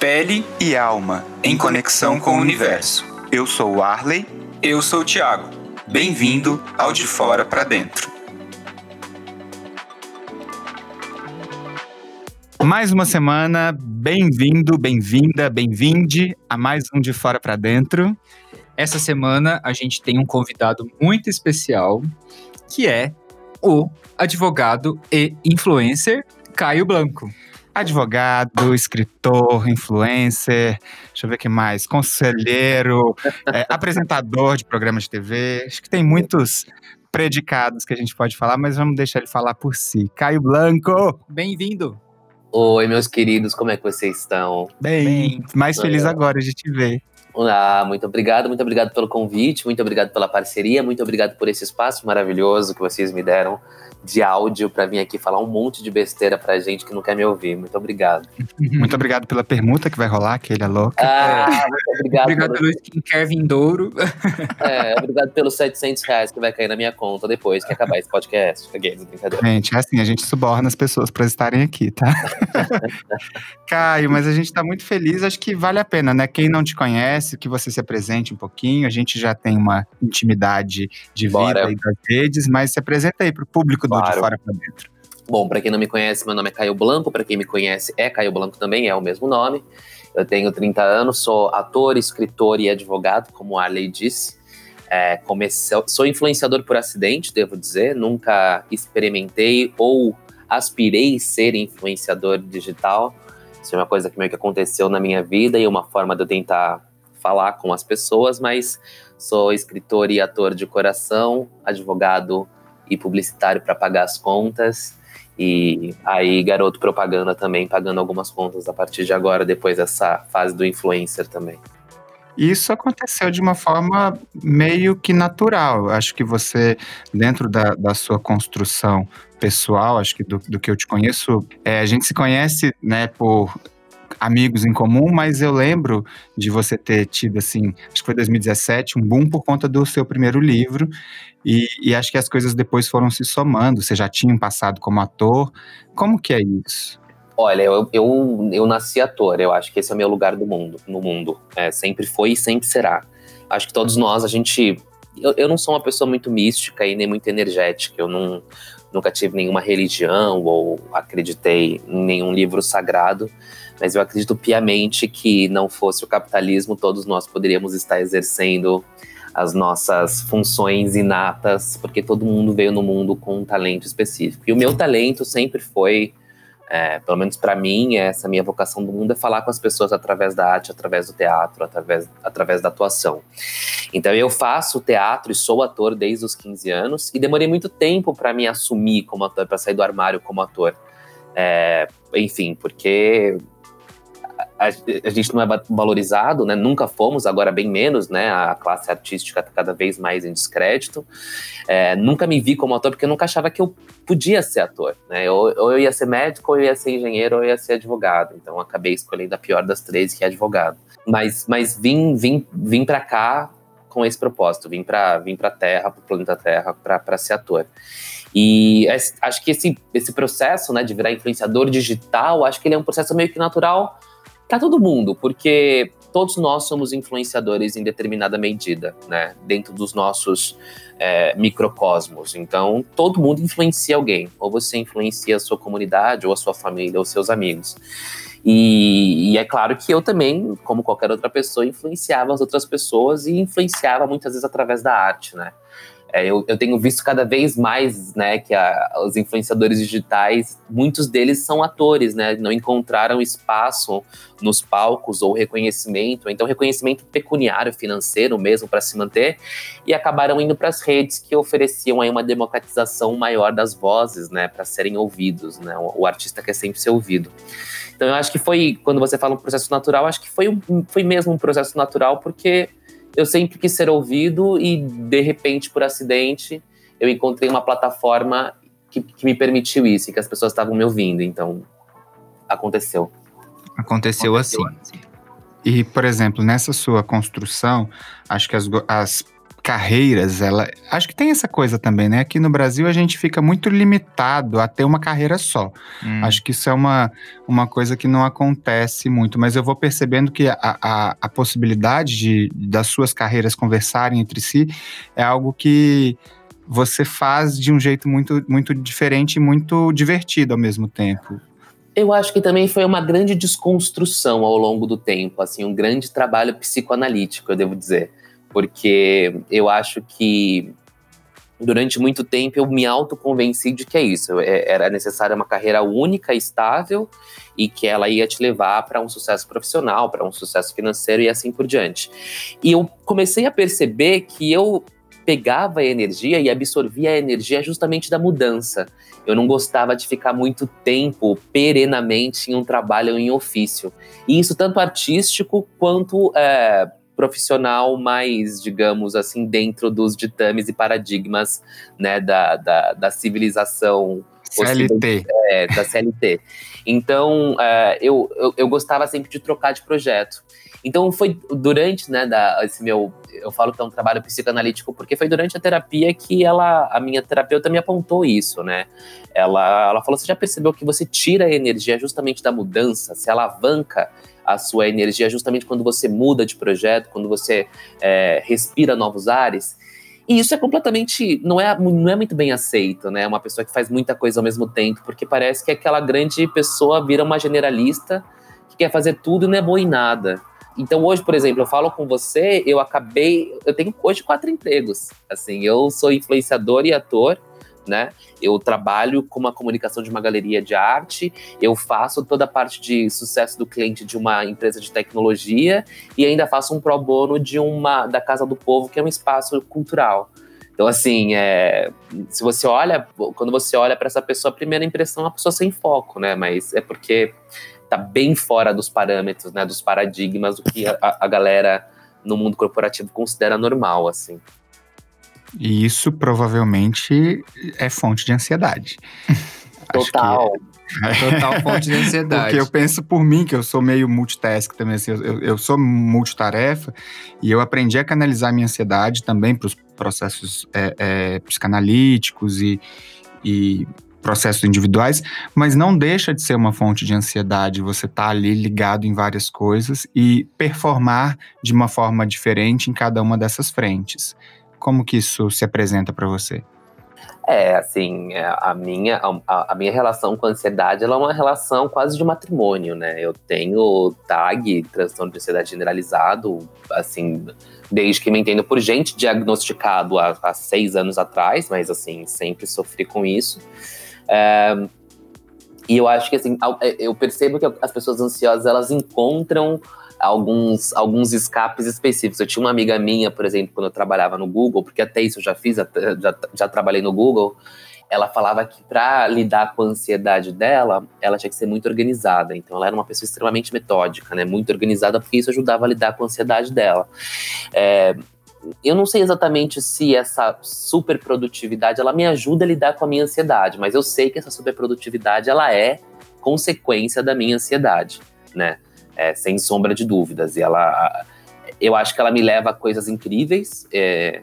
Pele e alma, em conexão com o universo. Eu sou o Arley. Eu sou o Thiago. Bem-vindo ao De Fora para Dentro. Mais uma semana, bem-vindo, bem-vinda, bem-vinde a mais um De Fora para Dentro. Essa semana a gente tem um convidado muito especial, que é o advogado e influencer Caio Blanco. Advogado, escritor, influencer, deixa eu ver o que mais, conselheiro, é, apresentador de programa de TV. Acho que tem muitos predicados que a gente pode falar, mas vamos deixar ele falar por si. Caio Blanco! Bem-vindo! Oi, meus queridos, como é que vocês estão? Bem, Bem mais feliz agora de te ver. Ah, muito obrigado, muito obrigado pelo convite, muito obrigado pela parceria, muito obrigado por esse espaço maravilhoso que vocês me deram de áudio para vir aqui falar um monte de besteira pra gente que não quer me ouvir. Muito obrigado. Muito obrigado pela permuta que vai rolar, que ele é louco. Ah, muito obrigado. obrigado pelo skincare vindouro. É, obrigado pelos 700 reais que vai cair na minha conta depois que acabar esse podcast. Gente, é assim, a gente suborna as pessoas para estarem aqui, tá? Caio, mas a gente tá muito feliz, acho que vale a pena, né? Quem não te conhece, que você se apresente um pouquinho, a gente já tem uma intimidade de Bora. vida e das redes, mas se apresenta aí pro público do claro. De Fora para Dentro. Bom, para quem não me conhece, meu nome é Caio Blanco, para quem me conhece é Caio Blanco também, é o mesmo nome. Eu tenho 30 anos, sou ator, escritor e advogado, como a Arley disse. É, comecei, sou influenciador por acidente, devo dizer, nunca experimentei ou aspirei ser influenciador digital. Isso é uma coisa que meio que aconteceu na minha vida e uma forma de eu tentar falar com as pessoas, mas sou escritor e ator de coração, advogado e publicitário para pagar as contas. E aí, garoto propaganda também, pagando algumas contas a partir de agora, depois dessa fase do influencer também. Isso aconteceu de uma forma meio que natural. Acho que você, dentro da, da sua construção pessoal, acho que do, do que eu te conheço, é, a gente se conhece né, por amigos em comum, mas eu lembro de você ter tido, assim, acho que foi 2017, um boom por conta do seu primeiro livro, e, e acho que as coisas depois foram se somando, você já tinha um passado como ator, como que é isso? Olha, eu, eu, eu nasci ator, eu acho que esse é o meu lugar do mundo, no mundo, é, sempre foi e sempre será. Acho que todos nós, a gente... Eu, eu não sou uma pessoa muito mística e nem muito energética, eu não, nunca tive nenhuma religião ou acreditei em nenhum livro sagrado, mas eu acredito piamente que não fosse o capitalismo, todos nós poderíamos estar exercendo as nossas funções inatas, porque todo mundo veio no mundo com um talento específico. E o meu talento sempre foi, é, pelo menos para mim, essa minha vocação do mundo é falar com as pessoas através da arte, através do teatro, através, através da atuação. Então eu faço teatro e sou ator desde os 15 anos e demorei muito tempo para me assumir como ator, para sair do armário como ator. É, enfim, porque a, a, gente não é valorizado, né? Nunca fomos, agora bem menos, né? A classe artística está cada vez mais em descrédito. É, nunca me vi como ator porque eu nunca achava que eu podia ser ator, né? Ou, ou, eu ia ser médico, ou eu ia ser engenheiro, ou eu ia ser advogado. Então acabei escolhendo a pior das três, que é advogado. Mas, mas vim, vim, vim para cá com esse propósito, vim para vim para Terra, para o planeta Terra, para ser ator. E acho que esse, esse processo, né, de virar influenciador digital, acho que ele é um processo meio que natural para todo mundo, porque todos nós somos influenciadores em determinada medida, né? Dentro dos nossos é, microcosmos. Então, todo mundo influencia alguém. Ou você influencia a sua comunidade, ou a sua família, ou seus amigos. E, e, é claro que eu também, como qualquer outra pessoa, influenciava as outras pessoas e influenciava muitas vezes através da arte, né? É, eu, eu, tenho visto cada vez mais, né, que a, os influenciadores digitais, muitos deles são atores, né, não encontraram espaço nos palcos ou reconhecimento, então reconhecimento pecuniário, financeiro mesmo para se manter, e acabaram indo para as redes que ofereciam aí uma democratização maior das vozes, né, para serem ouvidos, né, o, o, artista quer sempre ser ouvido. Então eu acho que foi, quando você fala um processo natural, acho que foi, um, foi mesmo um processo natural, porque eu sempre quis ser ouvido e, de repente, por acidente, eu encontrei uma plataforma que, que me permitiu isso e que as pessoas estavam me ouvindo. Então, aconteceu. Aconteceu, aconteceu assim. assim. E, por exemplo, nessa sua construção, acho que as, as carreiras, ela. Acho que tem essa coisa também, né? Aqui no Brasil a gente fica muito limitado a ter uma carreira só. Hum. Acho que isso é uma, uma coisa que não acontece muito, mas eu vou percebendo que a, a, a possibilidade de, das suas carreiras conversarem entre si é algo que você faz de um jeito muito, muito diferente e muito divertido ao mesmo tempo. Eu acho que também foi uma grande desconstrução ao longo do tempo, assim, um grande trabalho psicoanalítico, eu devo dizer porque eu acho que durante muito tempo eu me autoconvenci de que é isso, é, era necessária uma carreira única, estável e que ela ia te levar para um sucesso profissional, para um sucesso financeiro e assim por diante. E eu comecei a perceber que eu pegava a energia e absorvia a energia justamente da mudança. Eu não gostava de ficar muito tempo perenamente em um trabalho em ofício. E isso tanto artístico quanto é, profissional mais, digamos assim, dentro dos ditames e paradigmas né, da, da, da civilização CLT. É, da CLT. Então, é, eu, eu, eu, gostava sempre de trocar de projeto. Então, foi durante, né, da, esse meu, eu falo que é um trabalho psicanalítico, porque foi durante a terapia que ela, a minha terapeuta me apontou isso, né? Ela, ela falou, você já percebeu que você tira a energia justamente da mudança, se alavanca a sua energia justamente quando você muda de projeto, quando você é, respira novos ares. E isso é completamente. Não é, não é muito bem aceito, né? Uma pessoa que faz muita coisa ao mesmo tempo, porque parece que aquela grande pessoa vira uma generalista que quer fazer tudo e não é boa em nada. Então hoje, por exemplo, eu falo com você, eu acabei, eu tenho hoje quatro empregos. Assim, eu sou influenciador e ator, né? Eu trabalho com uma comunicação de uma galeria de arte, eu faço toda a parte de sucesso do cliente de uma empresa de tecnologia e ainda faço um pro bono de uma da Casa do Povo, que é um espaço cultural. Então, assim, é, se você olha, quando você olha para essa pessoa, a primeira impressão é uma pessoa sem foco, né? Mas é porque tá bem fora dos parâmetros, né? Dos paradigmas do que a, a galera no mundo corporativo considera normal, assim. E isso provavelmente é fonte de ansiedade. Total. É. Total fonte de ansiedade. Porque eu penso por mim, que eu sou meio multitask também, assim, eu, eu sou multitarefa, e eu aprendi a canalizar minha ansiedade também para os processos é, é, psicanalíticos e, e processos individuais, mas não deixa de ser uma fonte de ansiedade você tá ali ligado em várias coisas e performar de uma forma diferente em cada uma dessas frentes. Como que isso se apresenta para você? É, assim, é, a minha, a, a, minha relação com a ansiedade ela é uma relação quase de matrimônio, né? Eu tenho TAG, transtorno de ansiedade generalizado, assim, desde que me entendo por gente, diagnosticado há, há seis anos atrás, mas, assim, sempre sofri com isso. É, e eu acho que, assim, eu percebo que as pessoas ansiosas, elas encontram alguns, alguns escapes específicos. Eu tinha uma amiga minha, por exemplo, quando eu trabalhava no Google, porque até isso eu já fiz, já, já trabalhei no Google, ela falava que para lidar com a ansiedade dela, ela tinha que ser muito organizada. Então ela era uma pessoa extremamente metódica, né? Muito organizada, porque isso ajudava a lidar com a ansiedade dela. É, eu não sei exatamente se essa super produtividade ela me ajuda a lidar com a minha ansiedade, mas eu sei que essa super produtividade ela é consequência da minha ansiedade, né? É, sem sombra de dúvidas. E ela, eu acho que ela me leva a coisas incríveis, é,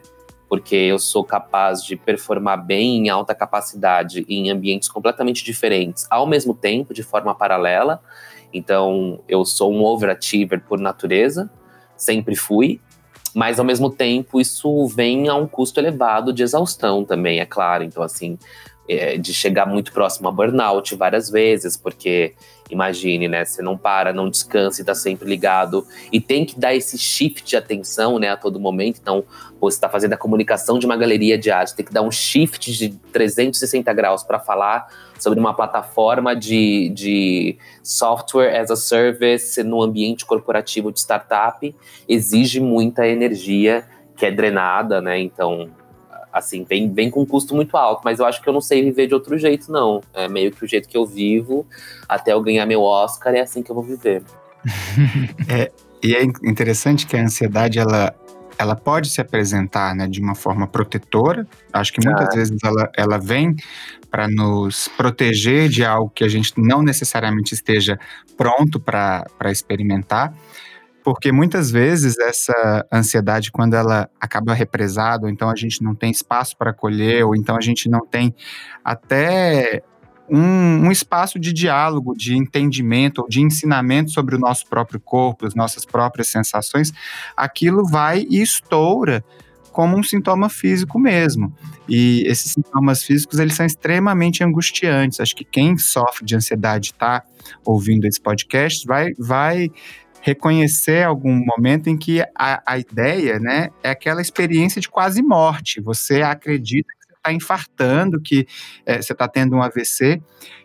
porque eu sou capaz de performar bem em alta capacidade em ambientes completamente diferentes, ao mesmo tempo, de forma paralela. Então, eu sou um overachiever por natureza, sempre fui, mas ao mesmo tempo isso vem a um custo elevado de exaustão também, é claro. Então, assim, é, de chegar muito próximo a burnout várias vezes, porque imagine, né? Você não para, não descansa e tá sempre ligado. E tem que dar esse shift de atenção, né, a todo momento. Então, você está fazendo a comunicação de uma galeria de arte, tem que dar um shift de 360 graus para falar sobre uma plataforma de, de software as a service no ambiente corporativo de startup. Exige muita energia que é drenada, né? Então, assim, vem, vem com um custo muito alto, mas eu acho que eu não sei viver de outro jeito, não. É meio que o jeito que eu vivo, até eu ganhar meu Oscar, é assim que eu vou viver. é, e é interessante que a ansiedade, ela, ela pode se apresentar né, de uma forma protetora. Acho que muitas ah. vezes ela, ela vem para nos proteger de algo que a gente não necessariamente esteja pronto para experimentar. Porque muitas vezes essa ansiedade, quando ela acaba represada, ou então a gente não tem espaço para acolher, ou então a gente não tem até um, um, espaço de diálogo, de entendimento ou de ensinamento sobre o nosso próprio corpo, as nossas próprias sensações, aquilo vai e estoura como um sintoma físico mesmo. E esses sintomas físicos, eles são extremamente angustiantes. Acho que quem sofre de ansiedade está ouvindo esse podcast vai, vai reconhecer algum momento em que a, a ideia, né, é aquela experiência de quase morte. Você acredita que está infartando, que é, você está tendo um AVC,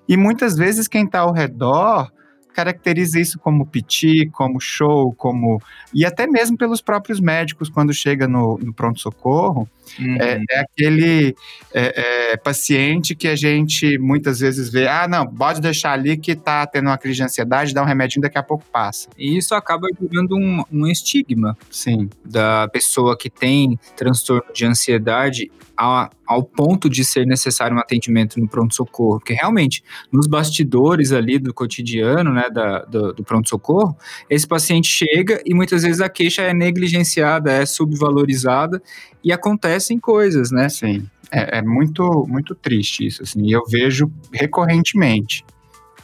e muitas vezes quem está ao redor caracteriza isso como piti, como show, como. E até mesmo pelos próprios médicos, quando chega no, no pronto-socorro, uhum. é, é, aquele é, é, paciente que a gente muitas vezes vê, ah, não, pode deixar ali que tá tendo uma crise de ansiedade, dá um remedinho, daqui a pouco passa. E isso acaba gerando um, um estigma. Sim. Da pessoa que tem transtorno de ansiedade a, ao ponto de ser necessário um atendimento no pronto-socorro, porque realmente, nos bastidores ali do cotidiano, né, da, do, do pronto-socorro, esse paciente chega e muitas vezes a queixa é negligenciada, é subvalorizada e acontecem coisas, né? Sim, é, é muito, muito triste isso, assim, e eu vejo recorrentemente.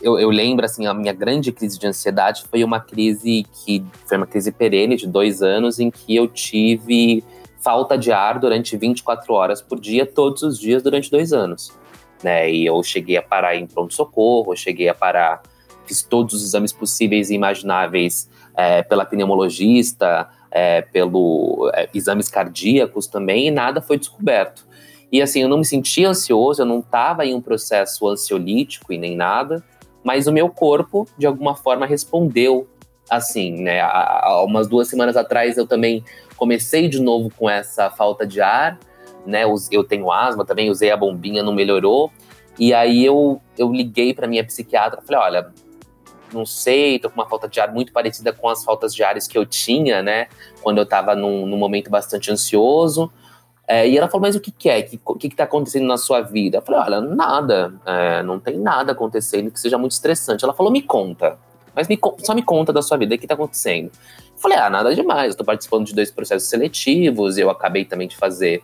Eu, eu, lembro, assim, a minha grande crise de ansiedade foi uma crise que foi uma crise perene de dois anos em que eu tive falta de ar durante 24 horas por dia, todos os dias, durante dois anos. Né? E eu cheguei a parar em pronto-socorro, cheguei a parar, fiz todos os exames possíveis e imagináveis é, pela pneumologista, é, pelo é, exames cardíacos também, e nada foi descoberto. E assim, eu não me sentia ansioso, eu não estava em um processo ansiolítico e nem nada, mas o meu corpo, de alguma forma, respondeu assim, né? Há, há umas duas semanas atrás eu também comecei de novo com essa falta de ar, né? Eu tenho asma também, usei a bombinha, não melhorou. E aí eu, eu liguei para minha psiquiatra, falei, olha, não sei, tô com uma falta de ar muito parecida com as faltas de ares que eu tinha, né? Quando eu tava num, num momento bastante ansioso. É, e ela falou, mas o que, que é? O que, que, que tá acontecendo na sua vida? Eu falei, olha, nada, é, não tem nada acontecendo que seja muito estressante. Ela falou, me conta, mas me, só me conta da sua vida, o que tá acontecendo? Falei, ah, nada demais, tô participando de dois processos seletivos, eu acabei também de fazer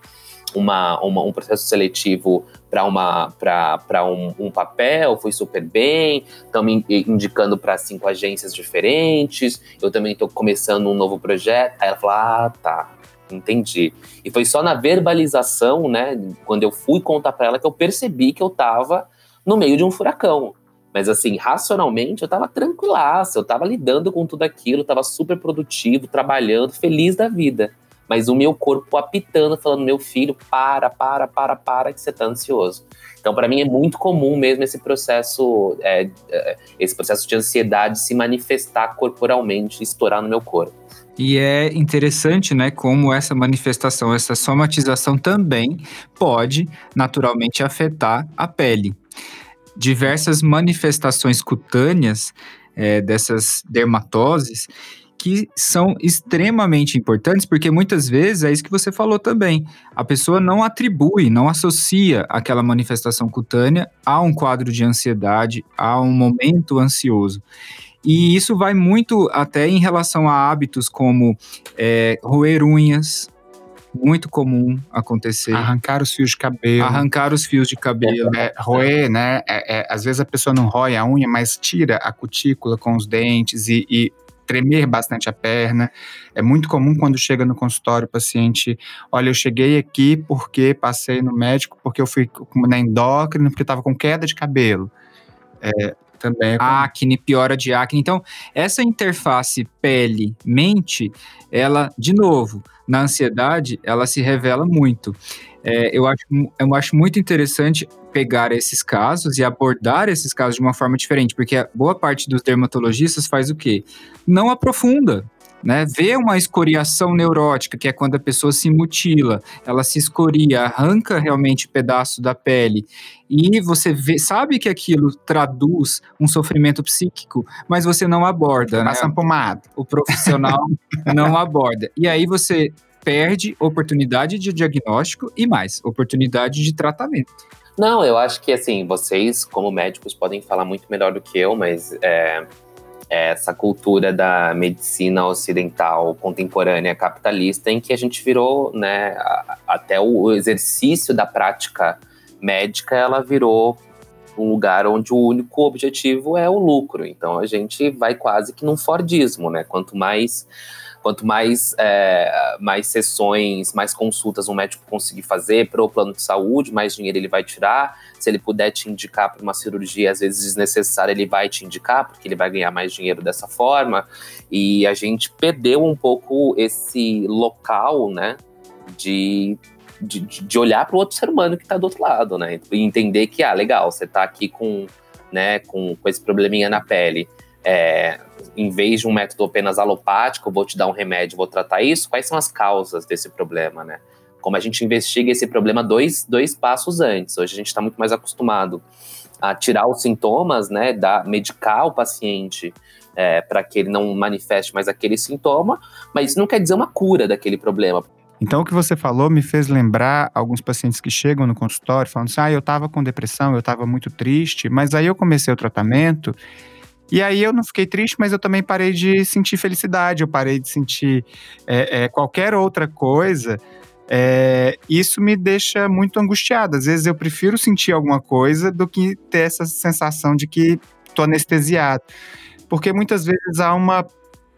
uma, uma, um processo seletivo para um, um papel, foi super bem, estão me indicando para cinco agências diferentes, eu também estou começando um novo projeto. Aí ela falou: ah, tá, entendi. E foi só na verbalização, né, quando eu fui contar para ela, que eu percebi que eu estava no meio de um furacão. Mas assim, racionalmente eu tava tranquilaço, eu tava lidando com tudo aquilo, tava super produtivo, trabalhando, feliz da vida. Mas o meu corpo apitando, falando, meu filho, para, para, para, para, que você tá ansioso. Então, para mim é muito comum mesmo esse processo, é, é, esse processo de ansiedade se manifestar corporalmente, estourar no meu corpo. E é interessante, né, como essa manifestação, essa somatização também pode naturalmente afetar a pele diversas manifestações cutâneas é, dessas dermatoses que são extremamente importantes, porque muitas vezes é isso que você falou também. A pessoa não atribui, não associa aquela manifestação cutânea a um quadro de ansiedade, a um momento ansioso. E isso vai muito até em relação a hábitos como é, roer unhas, muito comum acontecer. Arrancar os fios de cabelo. Arrancar os fios de cabelo. É, é, roer, né? É, é, às vezes a pessoa não rói a unha, mas tira a cutícula com os dentes e, e tremer bastante a perna. É muito comum quando chega no consultório o paciente, olha, eu cheguei aqui porque passei no médico, porque eu fui na endócrina, porque estava com queda de cabelo. É, também é acne, piora de acne. Então, essa interface pele-mente, ela, de novo, na ansiedade, ela se revela muito. É, eu, acho, eu acho muito interessante pegar esses casos e abordar esses casos de uma forma diferente, porque boa parte dos dermatologistas faz o quê? Não aprofunda, né? Vê uma escoriação neurótica, que é quando a pessoa se mutila, ela se escoria, arranca realmente pedaço da pele, e você vê, sabe que aquilo traduz um sofrimento psíquico, mas você não aborda. Passa né? pomada. O profissional não aborda. E aí você perde oportunidade de diagnóstico e mais, oportunidade de tratamento. Não, eu acho que assim, vocês, como médicos, podem falar muito melhor do que eu, mas é, essa cultura da medicina ocidental contemporânea capitalista em que a gente virou, né, até o exercício da prática médica, ela virou um lugar onde o único objetivo é o lucro. Então a gente vai quase que num Fordismo, né? Quanto mais quanto mais, é, mais sessões, mais consultas um médico conseguir fazer para o plano de saúde, mais dinheiro ele vai tirar. Se ele puder te indicar para uma cirurgia, às vezes desnecessária, ele vai te indicar, porque ele vai ganhar mais dinheiro dessa forma. E a gente perdeu um pouco esse local, né, de de, de olhar para o outro ser humano que está do outro lado, né? E entender que, ah, legal, você está aqui com, né, com, com esse probleminha na pele. É, em vez de um método apenas alopático, vou te dar um remédio, vou tratar isso, quais são as causas desse problema, né? Como a gente investiga esse problema dois, dois passos antes. Hoje a gente está muito mais acostumado a tirar os sintomas, né, da, medicar o paciente é, para que ele não manifeste mais aquele sintoma, mas isso não quer dizer uma cura daquele problema. Então, o que você falou me fez lembrar alguns pacientes que chegam no consultório falando assim: ah, eu estava com depressão, eu estava muito triste, mas aí eu comecei o tratamento e aí eu não fiquei triste, mas eu também parei de sentir felicidade, eu parei de sentir é, é, qualquer outra coisa. É, isso me deixa muito angustiado. Às vezes eu prefiro sentir alguma coisa do que ter essa sensação de que estou anestesiado. Porque muitas vezes há uma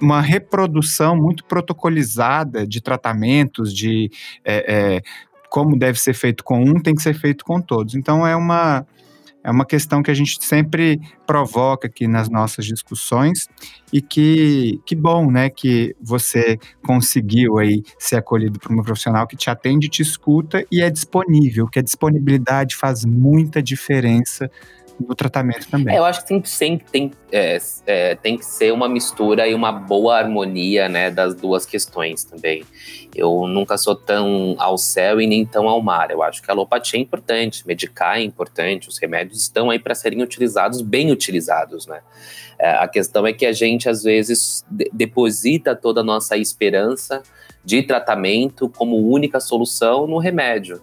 uma reprodução muito protocolizada de tratamentos, de é, é, como deve ser feito com um, tem que ser feito com todos. Então é uma é uma questão que a gente sempre provoca aqui nas nossas discussões e que, que bom, né, que você conseguiu aí ser acolhido por uma profissional que te atende, te escuta e é disponível, que a disponibilidade faz muita diferença no tratamento também. É, eu acho que sempre, sempre tem, é, é, tem que ser uma mistura e uma boa harmonia né, das duas questões também. Eu nunca sou tão ao céu e nem tão ao mar. Eu acho que a alopatia é importante, medicar é importante, os remédios estão aí para serem utilizados, bem utilizados, né? É, a questão é que a gente, às vezes, de deposita toda a nossa esperança de tratamento como única solução no remédio.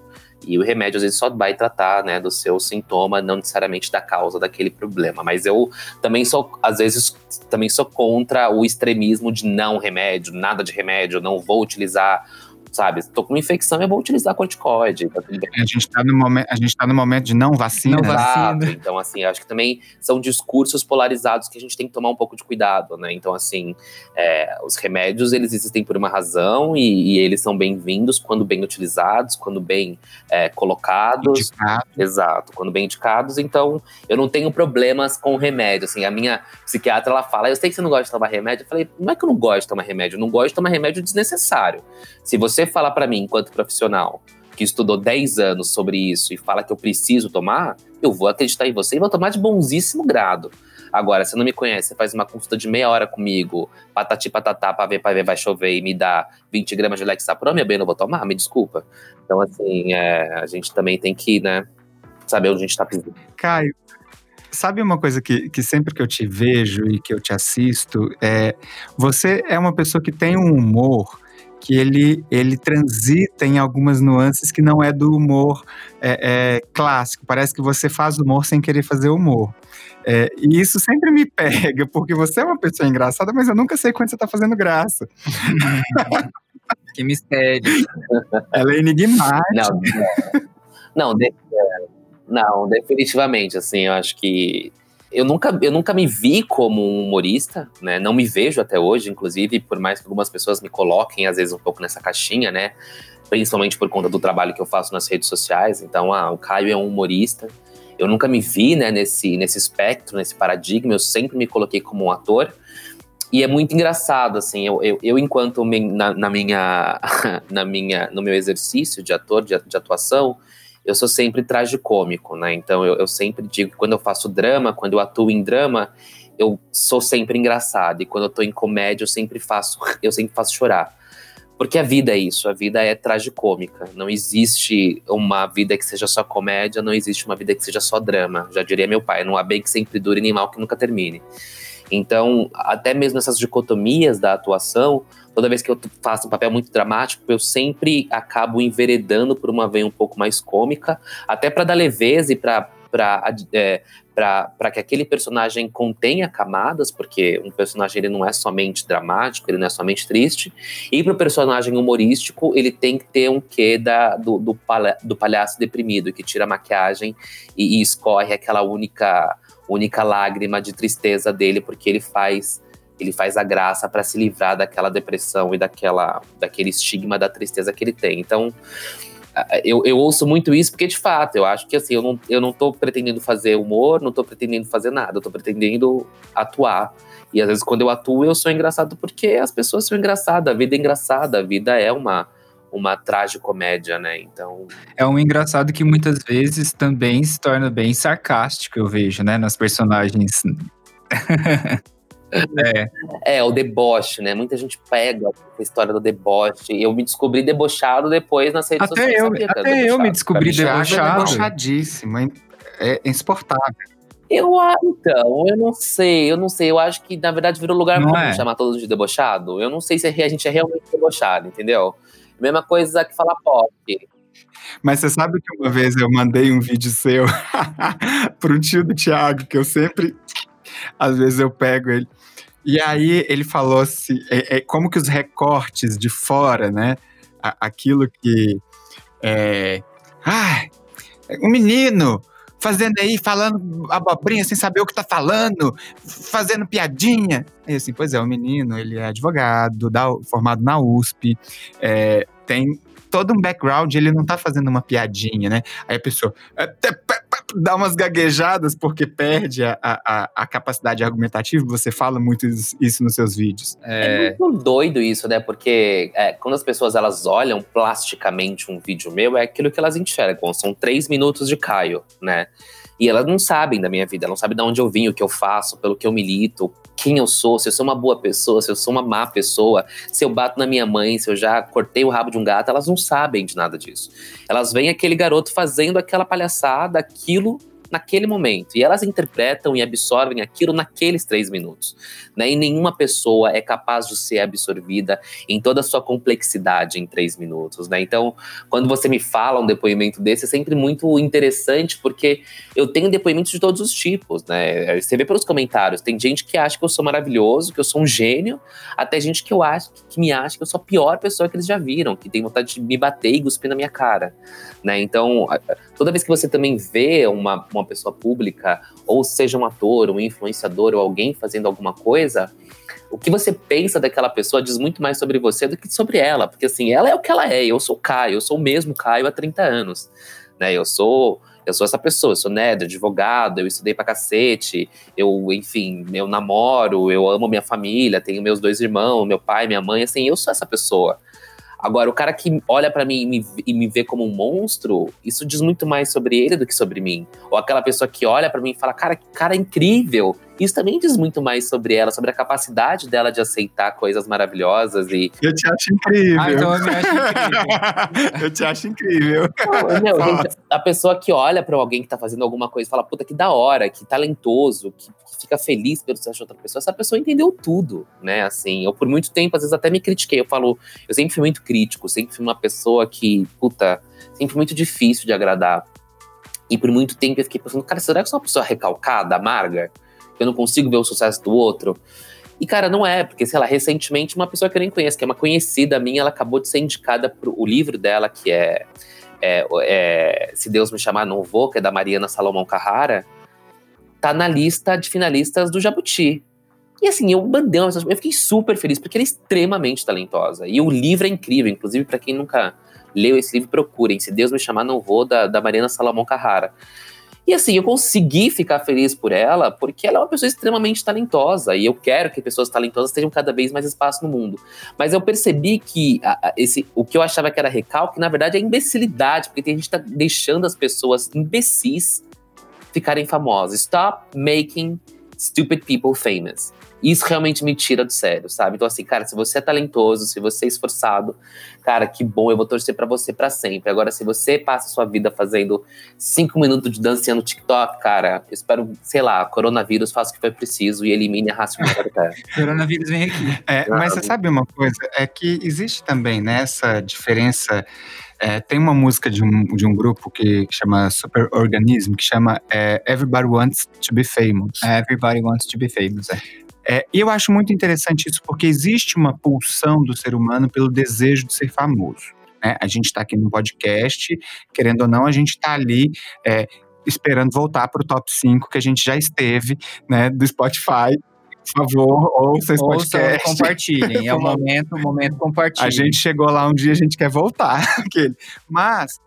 E o remédio às vezes só vai tratar, né, do seu sintoma, não necessariamente da causa daquele problema. Mas eu também sou, às vezes, também sou contra o extremismo de não remédio, nada de remédio, não vou utilizar sabe? Tô com uma infecção, eu vou utilizar corticoide. Tá a gente tá no momento, a gente tá no momento de não vacina. Não vacina. Então, assim, acho que também são discursos polarizados que a gente tem que tomar um pouco de cuidado, né? Então, assim, é, os remédios, eles existem por uma razão e, e eles são bem-vindos quando bem utilizados, quando bem é, colocados. Indicado. Exato, quando bem indicados. Então, eu não tenho problemas com remédio. Assim, a minha psiquiatra, ela fala, eu sei que você não gosta de tomar remédio. Eu falei, não é que eu não gosto de tomar remédio, eu não gosto de tomar remédio desnecessário. Se você você falar para mim, enquanto profissional, que estudou 10 anos sobre isso e fala que eu preciso tomar, eu vou acreditar em você e vou tomar de bonzíssimo grado. Agora, você não me conhece, você faz uma consulta de meia hora comigo, patati patatá, pra ver, pra ver, vai chover e me dá 20 gramas de Lexapro, meu bem, eu não vou tomar, me desculpa. Então, assim, é, a gente também tem que, né, saber onde a gente tá pisando. Caio, sabe uma coisa que, que sempre que eu te vejo e que eu te assisto, é, você é uma pessoa que tem um humor que ele, ele transita em algumas nuances que não é do humor é, é, clássico. Parece que você faz humor sem querer fazer humor. É, e isso sempre me pega, porque você é uma pessoa engraçada, mas eu nunca sei quando você está fazendo graça. que mistério. Ela é enigmática. Não, não, de, não, definitivamente, assim, eu acho que eu nunca, eu nunca me vi como um humorista, né? Não me vejo até hoje, inclusive, por mais que algumas pessoas me coloquem, às vezes, um pouco nessa caixinha, né? Principalmente por conta do trabalho que eu faço nas redes sociais. Então, ah, o Caio é um humorista. Eu nunca me vi né, nesse, nesse espectro, nesse paradigma. Eu sempre me coloquei como um ator. E é muito engraçado, assim, eu, eu, eu enquanto na, na, minha, na minha, no meu exercício de ator, de, de atuação, eu sou sempre tragicômico, né? Então eu, eu sempre digo que quando eu faço drama, quando eu atuo em drama, eu sou sempre engraçado. E quando eu tô em comédia, eu sempre faço, eu sempre faço chorar. Porque a vida é isso, a vida é tragicômica. Não existe uma vida que seja só comédia, não existe uma vida que seja só drama. Já diria meu pai, não há bem que sempre dure nem mal que nunca termine. Então, até mesmo essas dicotomias da atuação, toda vez que eu faço um papel muito dramático, eu sempre acabo enveredando por uma veia um pouco mais cômica, até para dar leveza e para para é, para que aquele personagem contenha camadas, porque um personagem ele não é somente dramático, ele não é somente triste, e para o personagem humorístico ele tem que ter um quê da, do, do, palha, do palhaço deprimido, que tira a maquiagem e, e escorre aquela única, única lágrima de tristeza dele, porque ele faz ele faz a graça para se livrar daquela depressão e daquela, daquele estigma da tristeza que ele tem. Então, eu, eu ouço muito isso porque, de fato, eu acho que assim, eu não, eu não tô pretendendo fazer humor, não tô pretendendo fazer nada, eu tô pretendendo atuar. E às vezes, quando eu atuo, eu sou engraçado porque as pessoas são engraçadas, a vida é engraçada, a vida é uma, uma tragicomédia, né? Então. É um engraçado que muitas vezes também se torna bem sarcástico, eu vejo, né? Nas personagens. É. é, o deboche, né? Muita gente pega a história do deboche. Eu me descobri debochado depois nas redes até sociais. Eu, até eu me descobri debochado. É debochadíssimo, é, é insuportável. Eu, então, eu não sei, eu não sei. Eu acho que, na verdade, virou lugar comum é. chamar todos de debochado. Eu não sei se a gente é realmente debochado, entendeu? Mesma coisa que falar pop. Mas você sabe que uma vez eu mandei um vídeo seu pro tio do Thiago, que eu sempre. Às vezes eu pego ele. E aí ele falou assim, é, é, como que os recortes de fora, né? aquilo que é, ah, um menino fazendo aí, falando abobrinha sem saber o que tá falando, fazendo piadinha. Aí assim, pois é, o menino, ele é advogado, dá, formado na USP, é, tem todo um background, ele não tá fazendo uma piadinha, né? Aí a pessoa é, dá umas gaguejadas porque perde a, a, a capacidade argumentativa, você fala muito isso nos seus vídeos. É, é muito doido isso, né? Porque é, quando as pessoas elas olham plasticamente um vídeo meu, é aquilo que elas enxergam. São três minutos de Caio, né? E elas não sabem da minha vida, elas não sabem de onde eu vim, o que eu faço, pelo que eu milito, quem eu sou, se eu sou uma boa pessoa, se eu sou uma má pessoa, se eu bato na minha mãe, se eu já cortei o rabo de um gato, elas não sabem de nada disso. Elas veem aquele garoto fazendo aquela palhaçada, aquilo naquele momento. E elas interpretam e absorvem aquilo naqueles três minutos. Né? E nenhuma pessoa é capaz de ser absorvida em toda a sua complexidade em três minutos. Né? Então, quando você me fala um depoimento desse, é sempre muito interessante, porque eu tenho depoimentos de todos os tipos. Né? Você vê pelos comentários, tem gente que acha que eu sou maravilhoso, que eu sou um gênio, até gente que eu acho que me acha que eu sou a pior pessoa que eles já viram, que tem vontade de me bater e cuspir na minha cara. Né? Então, toda vez que você também vê uma, uma pessoa pública, ou seja um ator, um influenciador ou alguém fazendo alguma coisa, o que você pensa daquela pessoa diz muito mais sobre você do que sobre ela, porque assim, ela é o que ela é, eu sou o Caio, eu sou o mesmo Caio há 30 anos, né? Eu sou eu sou essa pessoa, eu sou nerd, advogado, eu estudei pra cacete, eu, enfim, eu namoro, eu amo minha família, tenho meus dois irmãos, meu pai, minha mãe, assim, eu sou essa pessoa. Agora, o cara que olha para mim e me, e me, vê como um monstro, isso diz muito mais sobre ele do que sobre mim. Ou aquela pessoa que olha para mim e fala, cara, que cara incrível. Isso também diz muito mais sobre ela, sobre a capacidade dela de aceitar coisas maravilhosas e. Eu te acho incrível. Ah, então eu me acho incrível. eu te acho incrível. Não, meu, gente, a pessoa que olha para alguém que tá fazendo alguma coisa e fala, puta, que da hora, que talentoso, que, que fica feliz pelo sucesso de outra pessoa, essa pessoa entendeu tudo, né? Assim, eu por muito tempo, às vezes até me critiquei. Eu falo, eu sempre fui muito crítico, sempre fui uma pessoa que, puta, sempre muito difícil de agradar. E por muito tempo eu fiquei pensando, cara, será que eu sou uma pessoa recalcada, amarga? Eu não consigo ver o sucesso do outro. E, cara, não é, porque, sei lá, recentemente uma pessoa que eu nem conheço, que é uma conhecida minha, ela acabou de ser indicada pro o livro dela, que é, é, é Se Deus Me Chamar Não Vou, que é da Mariana Salomão Carrara, tá na lista de finalistas do Jabuti. E assim, eu mandei uma eu fiquei super feliz, porque ela é extremamente talentosa. E o livro é incrível, inclusive para quem nunca leu esse livro, procurem. Se Deus Me Chamar Não Vou, da, da Mariana Salomão Carrara. E assim, eu consegui ficar feliz por ela porque ela é uma pessoa extremamente talentosa e eu quero que pessoas talentosas tenham cada vez mais espaço no mundo. Mas eu percebi que a, a, esse, o que eu achava que era recalque, na verdade é imbecilidade, porque tem gente que tá deixando as pessoas imbecis ficarem famosas. Stop making stupid people famous. Isso realmente me tira do sério, sabe? Então, assim, cara, se você é talentoso, se você é esforçado, cara, que bom, eu vou torcer para você para sempre. Agora, se você passa a sua vida fazendo cinco minutos de dancinha no TikTok, cara, eu espero, sei lá, coronavírus faça o que foi preciso e elimine a raça humana da Terra. coronavírus vem aqui. É, mas você sabe uma coisa? É que existe também nessa né, diferença. É, tem uma música de um, de um grupo que, que chama Super Organism, que chama é, Everybody Wants to Be Famous. Everybody Wants to Be Famous, é. É, e eu acho muito interessante isso, porque existe uma pulsão do ser humano pelo desejo de ser famoso. Né? A gente está aqui no podcast, querendo ou não, a gente está ali é, esperando voltar para o top 5 que a gente já esteve né, do Spotify. Por favor, ouça esse podcast. compartilhem. É o momento, o momento compartilhem. A gente chegou lá um dia, a gente quer voltar. Mas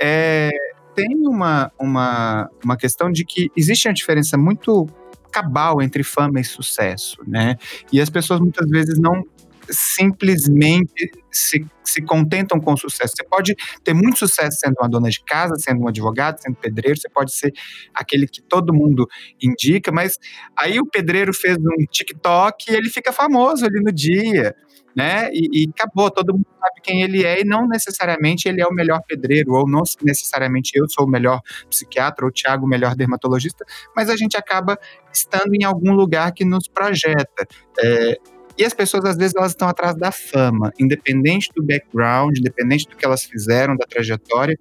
é, tem uma, uma, uma questão de que existe uma diferença muito cabal entre fama e sucesso, né? E as pessoas muitas vezes não simplesmente se, se contentam com o sucesso. Você pode ter muito sucesso sendo uma dona de casa, sendo um advogado, sendo pedreiro, você pode ser aquele que todo mundo indica, mas aí o pedreiro fez um TikTok e ele fica famoso ali no dia né? E, e, acabou, todo mundo sabe quem ele é e não necessariamente ele é o melhor pedreiro, ou não necessariamente eu sou o melhor psiquiatra, ou o Thiago o melhor dermatologista, mas a gente acaba estando em algum lugar que nos projeta. É, e as pessoas, às vezes, elas estão atrás da fama, independente do background, independente do que elas fizeram, da trajetória.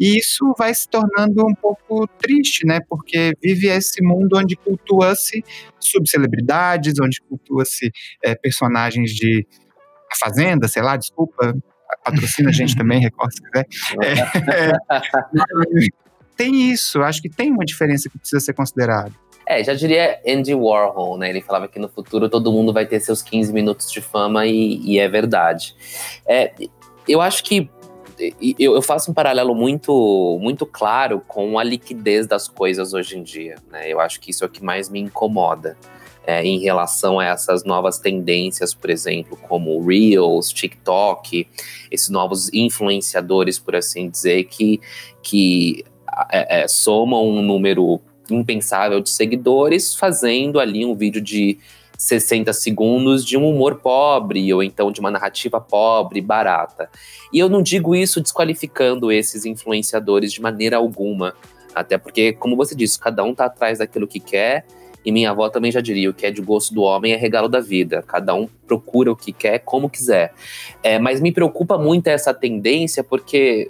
E isso vai se tornando um pouco triste, né? Porque vive esse mundo onde cultua-se subcelebridades, onde cultua-se é, personagens de A Fazenda, sei lá, desculpa, patrocina a gente também, Record, se quiser. É, é, tem isso, acho que tem uma diferença que precisa ser considerada. É, já diria Andy Warhol, né? Ele falava que no futuro todo mundo vai ter seus 15 minutos de fama e, e é verdade. É, eu acho que eu, faço um paralelo muito, muito claro com a liquidez das coisas hoje em dia. Né? Eu acho que isso é o que mais me incomoda. É, em relação a essas novas tendências, por exemplo, como Reels, TikTok, esses novos influenciadores, por assim dizer, que, que é, é, somam um número impensável de seguidores, fazendo ali um vídeo de 60 segundos de um humor pobre, ou então de uma narrativa pobre, barata. E eu não digo isso desqualificando esses influenciadores de maneira alguma. Até porque, como você disse, cada um tá atrás daquilo que quer. E minha avó também já diria: o que é de gosto do homem é regalo da vida. Cada um procura o que quer, como quiser. É, mas me preocupa muito essa tendência, porque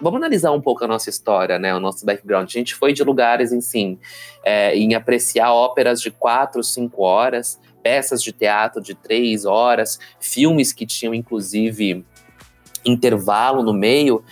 vamos analisar um pouco a nossa história, né? O nosso background. A gente foi de lugares, enfim, é, em apreciar óperas de quatro, cinco horas, peças de teatro de três horas, filmes que tinham, inclusive, intervalo no meio.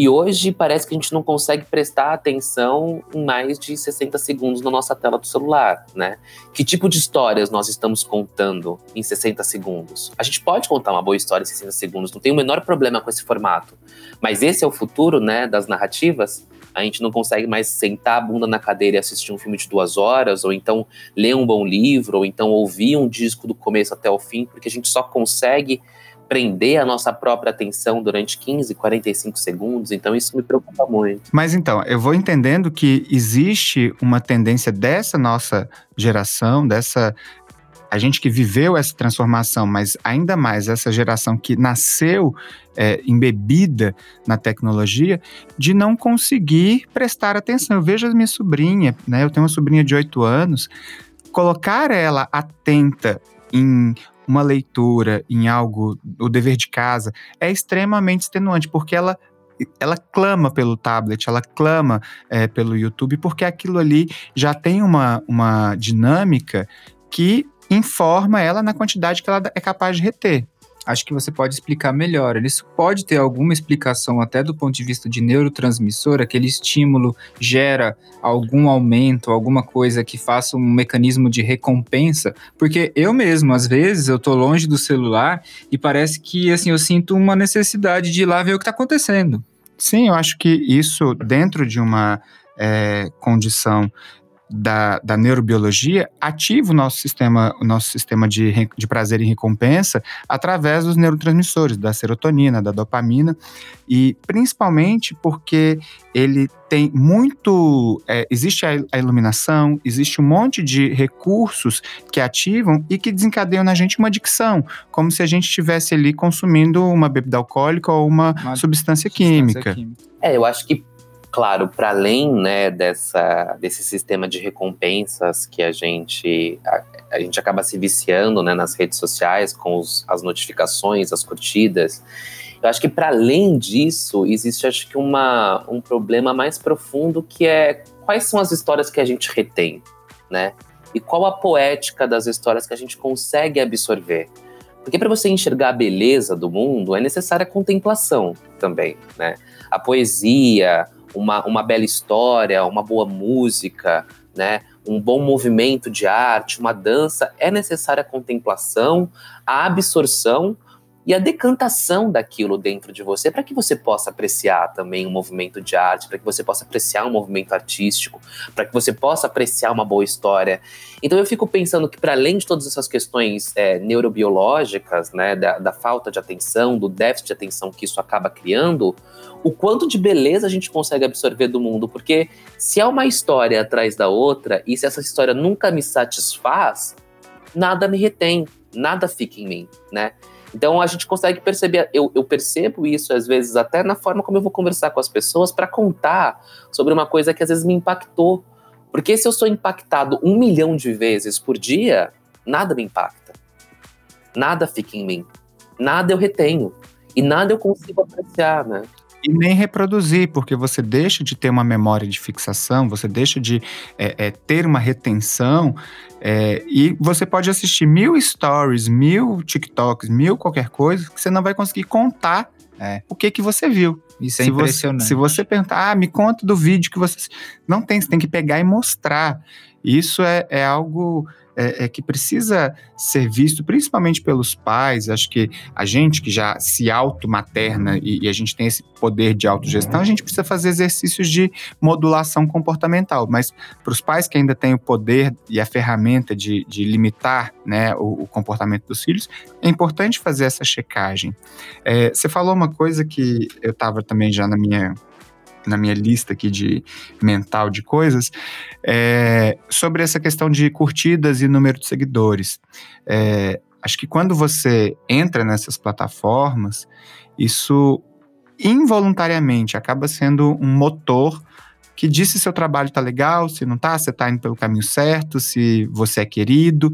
E hoje parece que a gente não consegue prestar atenção em mais de 60 segundos na nossa tela do celular, né? Que tipo de histórias nós estamos contando em 60 segundos? A gente pode contar uma boa história em 60 segundos, não tem o menor problema com esse formato. Mas esse é o futuro, né, das narrativas? A gente não consegue mais sentar a bunda na cadeira e assistir um filme de duas horas, ou então ler um bom livro, ou então ouvir um disco do começo até o fim, porque a gente só consegue prender a nossa própria atenção durante 15, 45 segundos, então isso me preocupa muito. Mas então, eu vou entendendo que existe uma tendência dessa nossa geração, dessa a gente que viveu essa transformação, mas ainda mais essa geração que nasceu é, embebida na tecnologia, de não conseguir prestar atenção. Eu vejo a minha sobrinha, né? Eu tenho uma sobrinha de 8 anos, colocar ela atenta em uma leitura, em algo, o dever de casa, é extremamente extenuante, porque ela ela clama pelo tablet, ela clama é, pelo YouTube, porque aquilo ali já tem uma, uma dinâmica que informa ela na quantidade que ela é capaz de reter acho que você pode explicar melhor. Isso pode ter alguma explicação até do ponto de vista de neurotransmissor, aquele estímulo gera algum aumento, alguma coisa que faça um mecanismo de recompensa, porque eu mesmo, às vezes, eu tô longe do celular e parece que, assim, eu sinto uma necessidade de ir lá ver o que está acontecendo. Sim, eu acho que isso, dentro de uma é, condição da, da neurobiologia ativa o nosso sistema, o nosso sistema de, de prazer e recompensa através dos neurotransmissores, da serotonina, da dopamina, e principalmente porque ele tem muito. É, existe a, iluminação, existe um monte de recursos que ativam e que desencadeiam na gente uma adicção, como se a gente estivesse ali consumindo uma bebida alcoólica ou uma, uma substância, substância química. química. É, eu acho que claro, para além né, dessa, desse sistema de recompensas que a gente, a, a gente acaba se viciando né, nas redes sociais com os, as notificações, as curtidas, eu acho que para além disso, existe acho que uma, um problema mais profundo que é quais são as histórias que a gente retém, né? E qual a poética das histórias que a gente consegue absorver. Porque para você enxergar a beleza do mundo é necessária a contemplação também, né? A poesia, uma, uma bela história, uma boa música, né? um bom movimento de arte, uma dança, é necessária a contemplação, a absorção e a decantação daquilo dentro de você para que você possa apreciar também um movimento de arte, para que você possa apreciar um movimento artístico, para que você possa apreciar uma boa história. Então eu fico pensando que para além de todas essas questões é, neurobiológicas, né, da, da falta de atenção, do déficit de atenção que isso acaba criando, o quanto de beleza a gente consegue absorver do mundo, porque se é uma história atrás da outra e se essa história nunca me satisfaz, nada me retém, nada fica em mim, né? Então a gente consegue perceber, eu, eu, percebo isso às vezes até na forma como eu vou conversar com as pessoas para contar sobre uma coisa que às vezes me impactou. Porque se eu sou impactado um milhão de vezes por dia, nada me impacta. Nada fica em mim. Nada eu retenho. E nada eu consigo apreciar, né? E nem reproduzir, porque você deixa de ter uma memória de fixação, você deixa de é, é, ter uma retenção, é, e você pode assistir mil stories, mil TikToks, mil qualquer coisa, que você não vai conseguir contar é. o que, que você viu. Isso é se impressionante. Você, se você perguntar, ah, me conta do vídeo que você. Não tem, você tem que pegar e mostrar. Isso é, é algo é, é, que precisa ser visto, principalmente pelos pais. Acho que a gente que já se automaterna e, e a gente tem esse poder de autogestão, a gente precisa fazer exercícios de modulação comportamental. Mas para os pais que ainda têm o poder e a ferramenta de, de limitar né, o, o, comportamento dos filhos, é importante fazer essa checagem. É, você falou uma coisa que eu estava também já na minha na minha lista aqui de mental de coisas, é, sobre essa questão de curtidas e número de seguidores. É, acho que quando você entra nessas plataformas, isso involuntariamente acaba sendo um motor que diz se seu trabalho está legal, se não está, se está indo pelo caminho certo, se você é querido.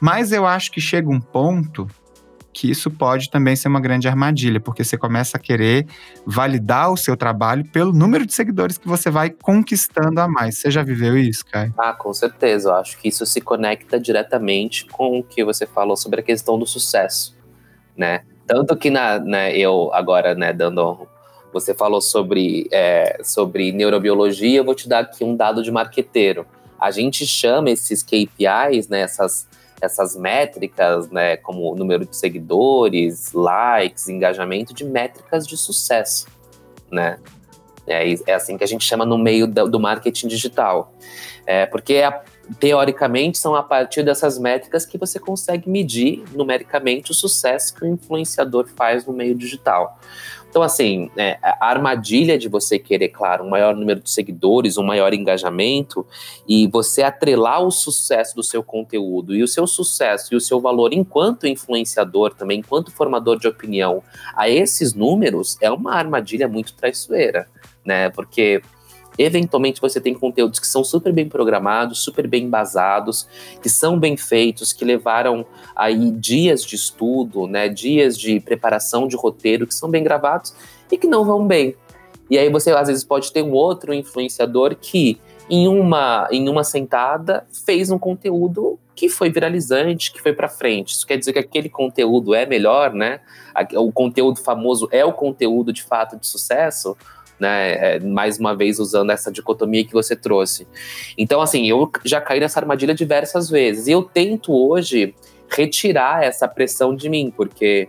Mas eu acho que chega um ponto que isso pode também ser uma grande armadilha, porque você começa a querer validar o seu trabalho pelo número de seguidores que você vai conquistando a mais. Você já viveu isso, Caio? Ah, com certeza. Eu acho que isso se conecta diretamente com o que você falou sobre a questão do sucesso, né? Tanto que na, né, eu agora, né, dando você falou sobre, é, sobre neurobiologia, eu vou te dar aqui um dado de marqueteiro. A gente chama esses KPIs, né, essas essas métricas, né, como número de seguidores, likes, engajamento, de métricas de sucesso, né? É, é assim que a gente chama no meio do, marketing digital. É, porque, a, teoricamente, são a partir dessas métricas que você consegue medir numericamente o sucesso que o influenciador faz no meio digital. Então, assim, é, a armadilha de você querer, claro, um maior número de seguidores, um maior engajamento, e você atrelar o sucesso do seu conteúdo e o seu sucesso e o seu valor enquanto influenciador também, enquanto formador de opinião, a esses números, é uma armadilha muito traiçoeira, né? Porque Eventualmente você tem conteúdos que são super bem programados, super bem embasados, que são bem feitos, que levaram aí dias de estudo, né, dias de preparação de roteiro, que são bem gravados e que não vão bem. E aí você às vezes pode ter um outro influenciador que em uma em uma sentada fez um conteúdo que foi viralizante, que foi para frente. Isso quer dizer que aquele conteúdo é melhor, né? O conteúdo famoso é o conteúdo de fato de sucesso né? É, mais uma vez usando essa dicotomia que você trouxe. Então, assim, eu já caí nessa armadilha diversas vezes. E eu tento hoje retirar essa pressão de mim, porque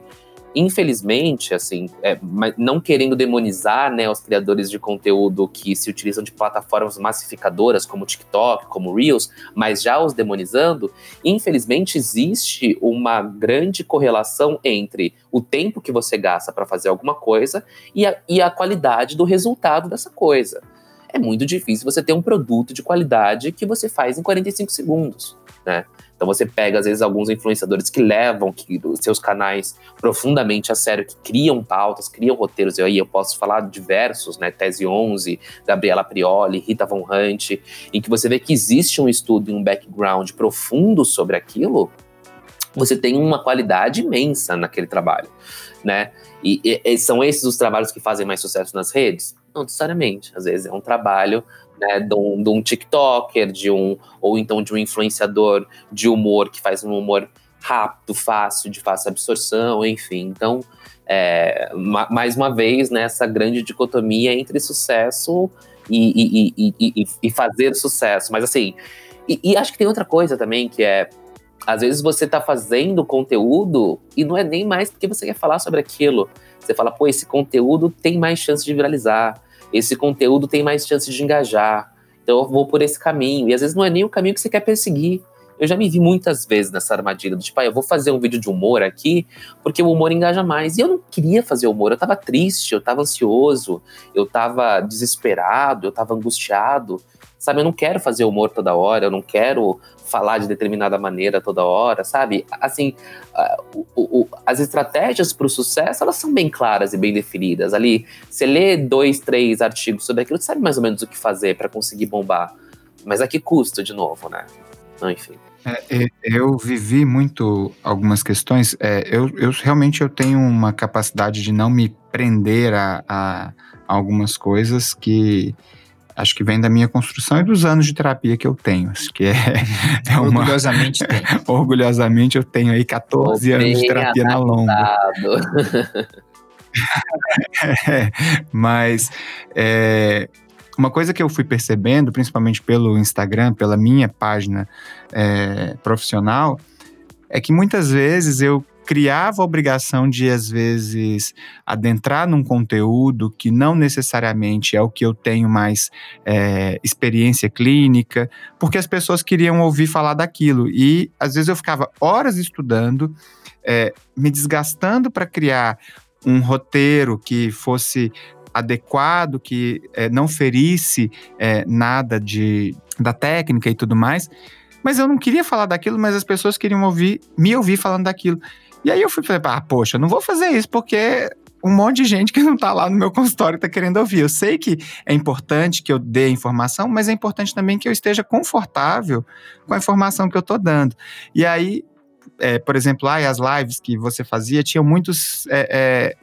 infelizmente, assim, é, não querendo demonizar né, os criadores de conteúdo que se utilizam de plataformas massificadoras como TikTok, como Reels, mas já os demonizando, infelizmente existe uma grande correlação entre o tempo que você gasta para fazer alguma coisa e a, e a qualidade do resultado dessa coisa. É muito difícil você ter um produto de qualidade que você faz em 45 segundos, né? Então você pega, às vezes, alguns influenciadores que levam que, os seus canais profundamente a sério, que criam pautas, criam roteiros. E aí eu posso falar diversos, né? Tese 11, Gabriela Prioli, Rita Von Hunt, em que você vê que existe um estudo e um background profundo sobre aquilo, você tem uma qualidade imensa naquele trabalho, né? E, e, são esses os trabalhos que fazem mais sucesso nas redes? Não necessariamente. Às vezes é um trabalho né, de um, de um TikToker, de um, ou então de um influenciador de humor que faz um humor rápido, fácil, de fácil absorção, enfim. Então, é, ma mais uma vez, né, grande dicotomia entre sucesso e, e, e, e, fazer sucesso. Mas assim, e, acho que tem outra coisa também que é. Às vezes você está fazendo conteúdo e não é nem mais porque você quer falar sobre aquilo. Você fala, pô, esse conteúdo tem mais chance de viralizar esse conteúdo tem mais chance de engajar. Então eu vou por esse caminho. E às vezes não é nem o caminho que você quer perseguir. Eu já me vi muitas vezes nessa armadilha do tipo, ah, eu vou fazer um vídeo de humor aqui, porque o humor engaja mais. E eu não queria fazer humor, eu tava triste, eu tava ansioso, eu tava desesperado, eu tava angustiado. Sabe, eu não quero fazer humor toda hora, eu não quero falar de determinada maneira toda hora, sabe? Assim, uh, o, o, as estratégias para o sucesso, elas são bem claras e bem definidas. Ali, você lê dois, três artigos sobre aquilo, você sabe mais ou menos o que fazer para conseguir bombar. Mas a que custo, de novo, né? Enfim. É, eu vivi muito algumas questões. É, eu, eu, realmente eu tenho uma capacidade de não me prender a, a algumas coisas que acho que vem da minha construção e dos anos de terapia que eu tenho. Acho que é, é uma... Orgulhosamente tem. Orgulhosamente eu tenho aí 14 anos de terapia na longa. é, mas é, uma coisa que eu fui percebendo, principalmente pelo Instagram, pela minha página é, profissional, é que muitas vezes eu criava a obrigação de, às vezes, adentrar num conteúdo que não necessariamente é o que eu tenho mais é, experiência clínica, porque as pessoas queriam ouvir falar daquilo. E, às vezes, eu ficava horas estudando, é, me desgastando para criar um roteiro que fosse adequado, que é, não ferisse é, nada de, da técnica e tudo mais. Mas eu não queria falar daquilo, mas as pessoas queriam ouvir, me ouvir falando daquilo. E aí eu fui falei, ah, poxa, não vou fazer isso porque um monte de gente que não está lá no meu consultório está querendo ouvir. Eu sei que é importante que eu dê informação, mas é importante também que eu esteja confortável com a informação que eu estou dando. E aí, é, por exemplo, lá as lives que você fazia, tinham muitos é, é,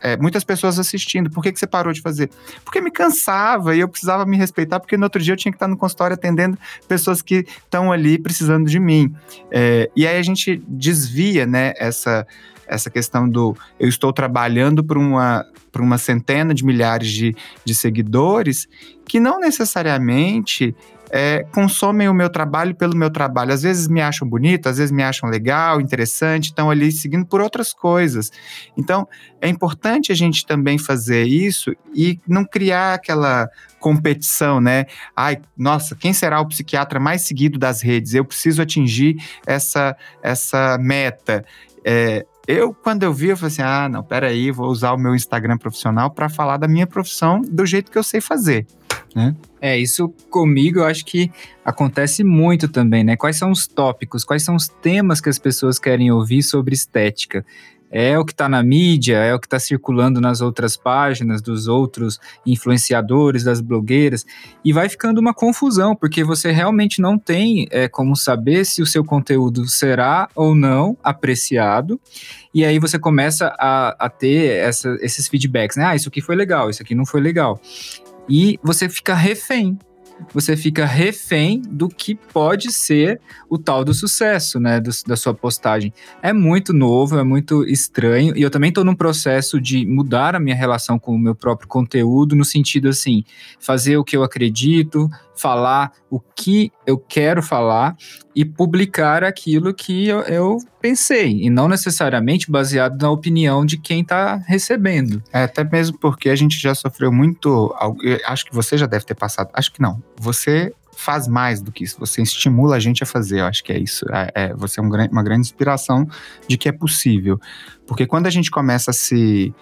é, muitas pessoas assistindo. Por que, que você parou de fazer? Porque me cansava e eu precisava me respeitar, porque no outro dia eu tinha que estar no consultório atendendo pessoas que estão ali precisando de mim. É, e aí a gente desvia, né, essa, essa questão do eu estou trabalhando para uma, por uma centena de milhares de, de seguidores que não necessariamente é, consomem o meu trabalho pelo meu trabalho. Às vezes me acham bonito, às vezes me acham legal, interessante, estão ali seguindo por outras coisas. Então, é importante a gente também fazer isso e não criar aquela competição, né? Ai, nossa, quem será o psiquiatra mais seguido das redes? Eu preciso atingir essa, essa meta. É, eu, quando eu vi, eu falei assim: ah, não, peraí, vou usar o meu Instagram profissional para falar da minha profissão do jeito que eu sei fazer né? É, isso comigo eu acho que acontece muito também, né? Quais são os tópicos, quais são os temas que as pessoas querem ouvir sobre estética? É o que está na mídia, é o que está circulando nas outras páginas dos outros influenciadores, das blogueiras, e vai ficando uma confusão, porque você realmente não tem é, como saber se o seu conteúdo será ou não apreciado, e aí você começa a, a ter essa, esses feedbacks, né? Ah, isso aqui foi legal, isso aqui não foi legal. E você fica refém. Você fica refém do que pode ser o tal do sucesso, né? Do, da sua postagem. É muito novo, é muito estranho. E eu também estou num processo de mudar a minha relação com o meu próprio conteúdo, no sentido assim, fazer o que eu acredito, falar o que eu quero falar e publicar aquilo que eu, eu pensei, e não necessariamente baseado na opinião de quem está recebendo. É, até mesmo porque a gente já sofreu muito. Acho que você já deve ter passado. Acho que não. Você faz mais do que isso. Você estimula a gente a fazer. Eu acho que é isso. É, é, você é um, uma grande inspiração de que é possível. Porque quando a gente começa a se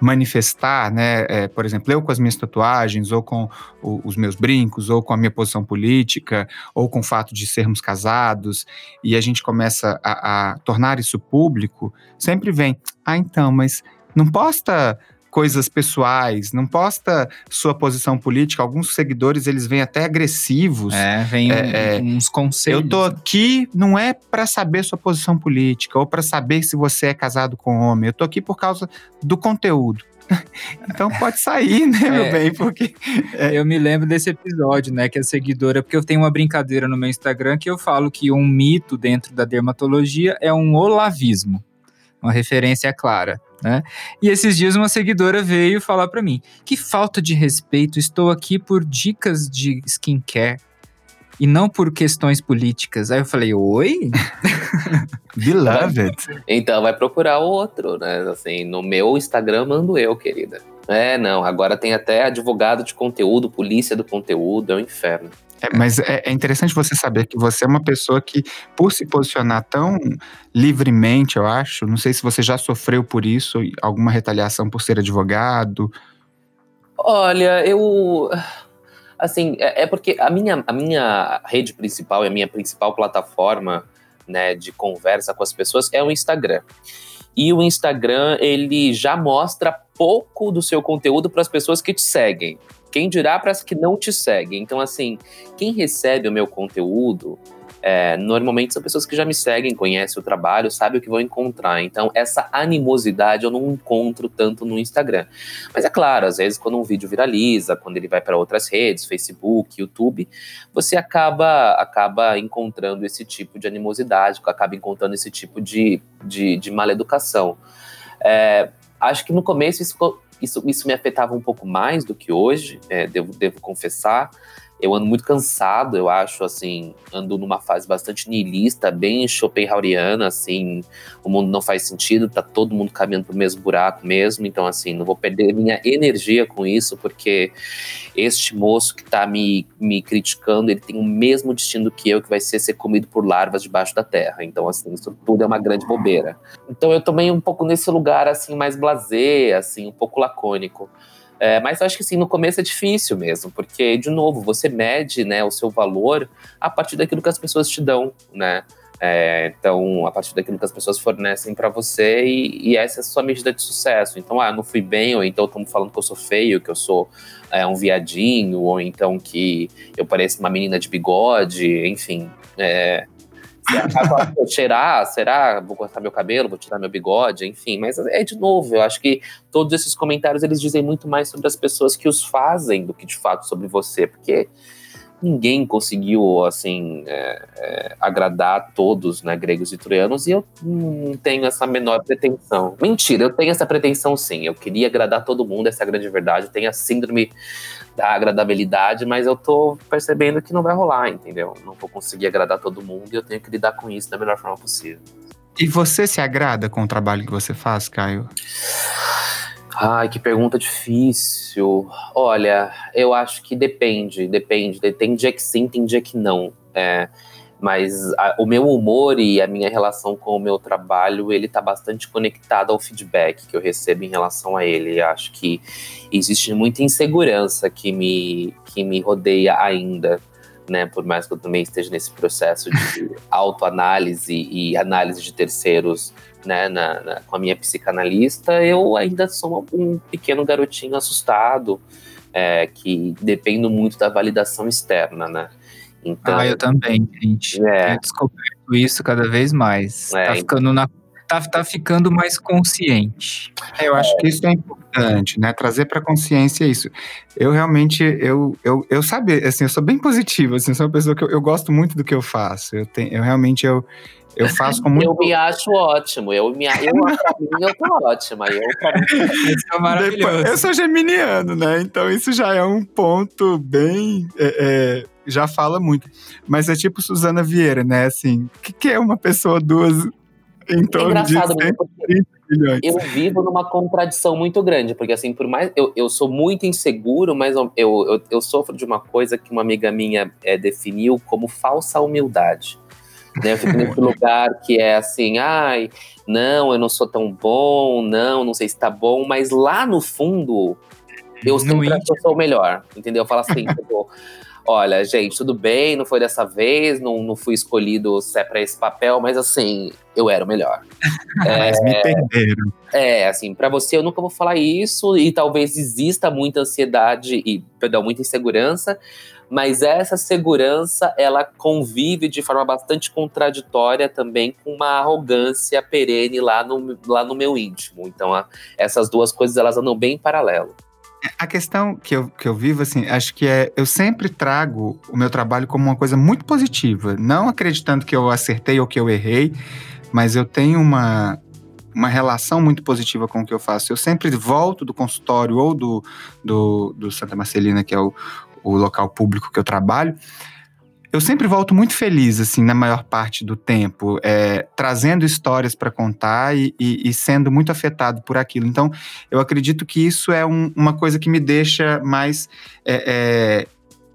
manifestar, né? É, por exemplo, eu com as minhas tatuagens, ou com o, os meus brincos, ou com a minha posição política, ou com o fato de sermos casados, e a gente começa a, a tornar isso público, sempre vem, ah, então, mas não posta coisas pessoais, não posta sua posição política. Alguns seguidores eles vêm até agressivos. É, vem é, é, uns conselhos. Eu tô aqui não é para saber sua posição política ou para saber se você é casado com homem. Eu tô aqui por causa do conteúdo. Então pode sair, né, é, meu bem? Porque. É. Eu me lembro desse episódio, né? Que a seguidora, porque eu tenho uma brincadeira no meu Instagram que eu falo que um mito dentro da dermatologia é um olavismo. Uma referência clara. Né? E esses dias uma seguidora veio falar para mim: que falta de respeito, estou aqui por dicas de skincare e não por questões políticas. Aí eu falei: oi? Beloved. então vai procurar outro, né? Assim, no meu Instagram mando eu, querida. É, não, agora tem até advogado de conteúdo, polícia do conteúdo, é um inferno. É, mas é, é, interessante você saber que você é uma pessoa que, por se posicionar tão livremente, eu acho, não sei se você já sofreu por isso, alguma retaliação por ser advogado. Olha, eu. Assim, é, é porque a minha, a minha rede principal e a minha principal plataforma né, de conversa com as pessoas é o Instagram. E o Instagram, ele já mostra pouco do seu conteúdo para as pessoas que te seguem. Quem dirá para as que não te seguem? Então, assim, quem recebe o meu conteúdo é, normalmente são pessoas que já me seguem, conhecem o trabalho, sabem o que vão encontrar. Então, essa animosidade eu não encontro tanto no Instagram. Mas é claro, às vezes, quando um vídeo viraliza, quando ele vai para outras redes, Facebook, YouTube, você acaba, acaba encontrando esse tipo de animosidade, acaba encontrando esse tipo de, de, de maleducação. É, acho que no começo isso isso, isso me afetava um pouco mais do que hoje, é, devo, devo confessar. Eu ando muito cansado, eu acho, assim, ando numa fase bastante niilista, bem Schopenhaueriana, assim, o mundo não faz sentido, tá todo mundo caminhando pro mesmo buraco mesmo, então, assim, não vou perder minha energia com isso, porque este moço que tá me, me criticando, ele tem o mesmo destino que eu, que vai ser ser comido por larvas debaixo da terra, então, assim, isso tudo é uma grande bobeira. Então, eu também um pouco nesse lugar, assim, mais blasé, assim, um pouco lacônico. É, mas eu acho que assim, no começo é difícil mesmo, porque, de novo, você mede né, o seu valor a partir daquilo que as pessoas te dão, né? É, então, a partir daquilo que as pessoas fornecem para você, e, e, essa é a sua medida de sucesso. Então, ah, não fui bem, ou então estão falando que eu sou feio, que eu sou é, um viadinho, ou então que eu pareço uma menina de bigode, enfim. É, vou cheirar, será? Vou cortar meu cabelo, vou tirar meu bigode, enfim. Mas é de novo, eu acho que todos esses comentários eles dizem muito mais sobre as pessoas que os fazem do que de fato sobre você, porque ninguém conseguiu assim é, é, agradar todos, né, gregos e troianos, e eu não tenho essa menor pretensão. Mentira, eu tenho essa pretensão sim. Eu queria agradar todo mundo, essa é a grande verdade. Eu tenho a síndrome da agradabilidade, mas eu tô percebendo que não vai rolar, entendeu? Não vou conseguir agradar todo mundo e eu tenho que lidar com isso da melhor forma possível. E você se agrada com o trabalho que você faz, Caio? Ai, que pergunta difícil. Olha, eu acho que depende, depende. Tem dia que sim, tem dia que não. É, mas a, o meu humor e a minha relação com o meu trabalho, ele tá bastante conectado ao feedback que eu recebo em relação a ele. Acho que existe muita insegurança que me, que me rodeia ainda. Né, por mais que eu também esteja nesse processo de autoanálise e análise de terceiros né, na, na, com a minha psicanalista, eu ainda sou um pequeno garotinho assustado, é, que dependo muito da validação externa, né? Então, ah, eu também, gente. É. Tenho descoberto isso cada vez mais. É, tá ficando na tá, tá ficando mais consciente. É, eu acho que isso é importante, né? Trazer para consciência isso. Eu realmente, eu, eu, eu sabe, assim, eu sou bem positivo, assim, sou uma pessoa que eu, eu gosto muito do que eu faço. Eu, tenho, eu realmente, eu, eu faço com muito... Eu me acho ótimo, eu, me, eu, mim, eu tô ótima. Eu, mim, Isso é maravilhoso. Eu sou geminiano, né? Então isso já é um ponto bem... É, é, já fala muito. Mas é tipo Suzana Vieira, né? Assim, o que, que é uma pessoa, duas em torno engraçado, de mesmo, porque 130 milhões? eu vivo numa contradição muito grande, porque assim, por mais. Eu, eu sou muito inseguro, mas eu, eu, eu sofro de uma coisa que uma amiga minha é, definiu como falsa humildade. Né? Eu fico nesse lugar que é assim, ai, não, eu não sou tão bom, não, não sei se tá bom, mas lá no fundo, eu sempre acho que eu sou o melhor, entendeu? Eu falo assim, tipo, olha, gente, tudo bem, não foi dessa vez, não, não fui escolhido se é pra esse papel, mas assim, eu era o melhor. É, Mas me perderam. é, assim, pra você eu nunca vou falar isso e talvez exista muita ansiedade e, perdão, muita insegurança, mas essa segurança ela convive de forma bastante contraditória também com uma arrogância perene lá no, lá no meu íntimo. Então, a- essas duas coisas elas andam bem em paralelo. A questão que eu, que eu vivo, assim, acho que é. Eu sempre trago o meu trabalho como uma coisa muito positiva. Não acreditando que eu acertei ou que eu errei, mas eu tenho uma, uma relação muito positiva com o que eu faço. Eu sempre volto do consultório ou do, do, do Santa Marcelina, que é o, o local público que eu trabalho. Eu sempre volto muito feliz, assim, na maior parte do tempo, é, trazendo histórias para contar e, e- e sendo muito afetado por aquilo. Então, eu acredito que isso é um- uma coisa que me deixa mais. é, é,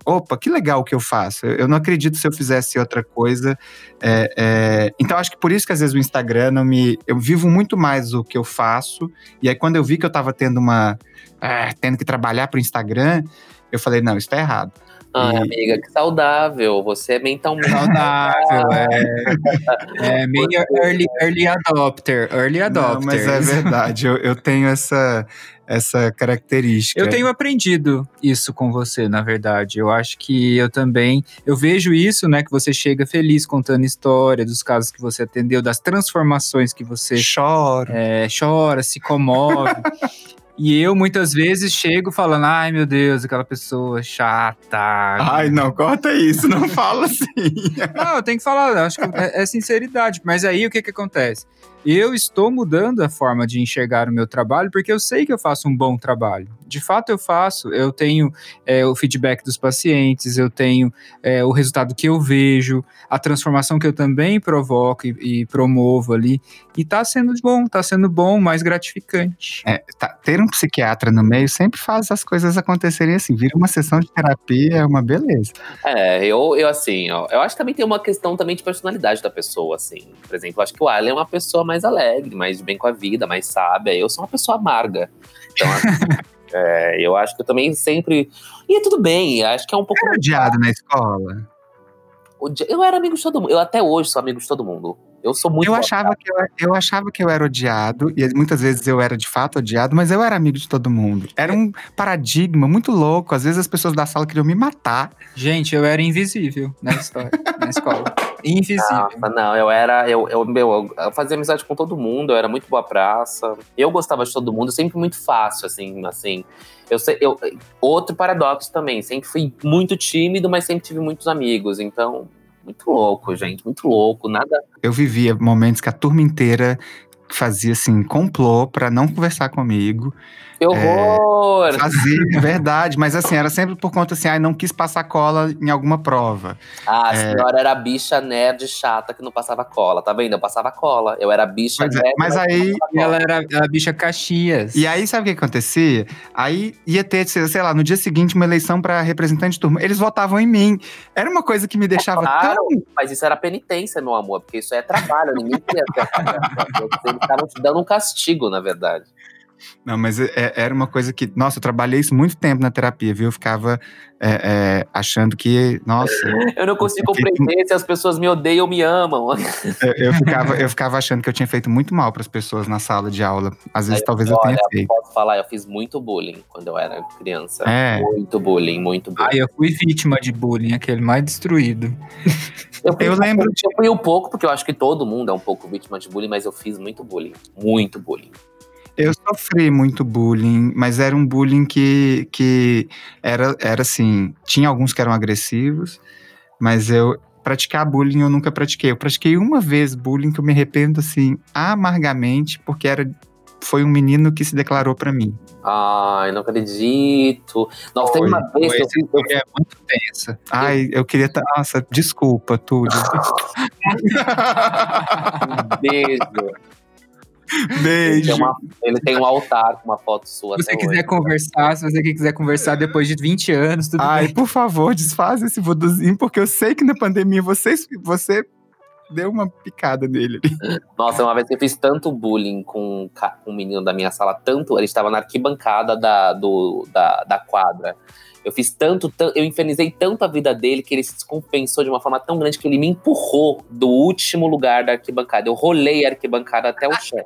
Opa, que legal que eu faço. Eu eu não acredito se eu fizesse outra coisa. é, é, então, acho que por isso que às vezes o Instagram não me. Eu vivo muito mais o que eu faço. E aí, quando eu vi que eu estava tendo uma. ah, tendo que trabalhar para o Instagram, eu falei: não, isso tá errado. Ai, E- amiga, que saudável. Você é mentalmente. Saudável, é, é meio early, early adopter, early adopter. Não, mas é verdade, eu, eu tenho essa, essa característica. Eu tenho aprendido isso com você, na verdade. Eu acho que eu também. Eu vejo isso, né? Que você chega feliz contando história dos casos que você atendeu, das transformações que você choro. é, chora, se comove. e eu muitas vezes chego falando: ai meu Deus, aquela pessoa chata. Ai, não, corta isso, não fala assim. Não, eu tenho que falar, acho que é, é sinceridade. Mas aí o que que acontece? Eu estou mudando a forma de enxergar o meu trabalho porque eu sei que eu faço um bom trabalho. De fato, eu faço. Eu tenho é, o feedback dos pacientes, eu tenho é, o resultado que eu vejo, a transformação que eu também provoco e, e promovo ali. E tá sendo bom, tá sendo bom, mais gratificante. É, tá, ter um psiquiatra no meio sempre faz as coisas acontecerem assim. Vira uma sessão de terapia, é uma beleza. É, eu, eu assim, ó, eu acho que também tem uma questão também de personalidade da pessoa, assim. Por exemplo, eu acho que o Alan é uma pessoa mais alegre, mais de bem com a vida, mais sábia. Eu sou uma pessoa amarga. Então, assim, é, eu acho que eu também sempre. E é tudo bem, acho que é um pouco. Era odiado na escola. Eu era amigo de todo mundo. Eu até hoje sou amigo de todo mundo. Eu sou muito. Eu achava, que eu, eu achava que eu era odiado, e muitas vezes eu era de fato odiado, mas eu era amigo de todo mundo. Era um paradigma muito louco. Às vezes as pessoas da sala queriam me matar. Gente, eu era invisível na história, na escola. Invisível. Nossa, não, eu era. Eu, eu, meu, eu fazia amizade com todo mundo, eu era muito boa praça. Eu gostava de todo mundo, sempre muito fácil, assim, assim. Eu, sei- eu, outro paradoxo também, sempre fui muito tímido, mas sempre tive muitos amigos. Então, muito louco, gente, muito louco. Nada. Eu vivia momentos que a turma inteira fazia assim, complô pra não conversar comigo. Que horror! Fazia, verdade, mas assim, era sempre por conta assim, ai, não quis passar cola em alguma prova. Ah, a É. senhora era a bicha nerd chata que não passava cola, tá vendo? Eu passava cola. Eu era a bicha Pois é, nerd. mas aí- E ela era a bicha Caxias. E aí, sabe o que acontecia? Aí ia ter, sei lá, no dia seguinte, uma eleição pra representante de turma. Eles votavam em mim. Era uma coisa que me deixava Claro. tão. Mas isso era penitência, meu amor, porque isso é trabalho, ninguém queria ter Eles estavam te dando um castigo, na verdade. Não, mas é- é- era uma coisa que. Nossa, eu trabalhei isso muito tempo na terapia, viu? Eu ficava é, é, achando que. Nossa. Eu não consigo Eu compreender se as pessoas me odeiam ou me amam. eu, eu ficava, eu ficava achando que eu tinha feito muito mal para as pessoas na sala de aula. Às vezes, Aí, talvez eu tenha Olha, feito. posso falar, eu fiz muito bullying quando eu era criança. É. Muito bullying, muito bullying. Ai, eu fui vítima de bullying, aquele mais destruído. Eu, fui, Eu lembro Eu fui um pouco, porque eu acho que todo mundo é um pouco vítima de bullying, mas eu fiz muito bullying. Muito bullying. Eu sofri muito bullying, mas era um bullying que, que era, era assim. Tinha alguns que eram agressivos, mas eu. Praticar bullying eu nunca pratiquei. Eu pratiquei uma vez bullying que eu me arrependo assim amargamente, porque era foi um menino que se declarou pra mim. Ai, não acredito. Nossa, teve Foi, uma vez Foi, que eu essa história é muito tensa. Ai, eu queria. tá- Nossa, desculpa, Túlio. um beijo. Ele Beijo. tem, uma- ele tem um altar com uma foto sua. Se você quiser hoje. conversar, se você quiser conversar depois de 20 anos, tudo Ai, bem. por favor, desfaz esse voduzinho, porque eu sei que na pandemia você, você deu uma picada nele ali. Nossa, uma vez que eu fiz tanto bullying com um menino da minha sala, tanto. Ele estava na arquibancada da, do, da, da quadra. Eu fiz tanto, tan- eu infernizei tanto a vida dele que ele se descompensou de uma forma tão grande que ele me empurrou do último lugar da arquibancada. Eu rolei a arquibancada até o chão.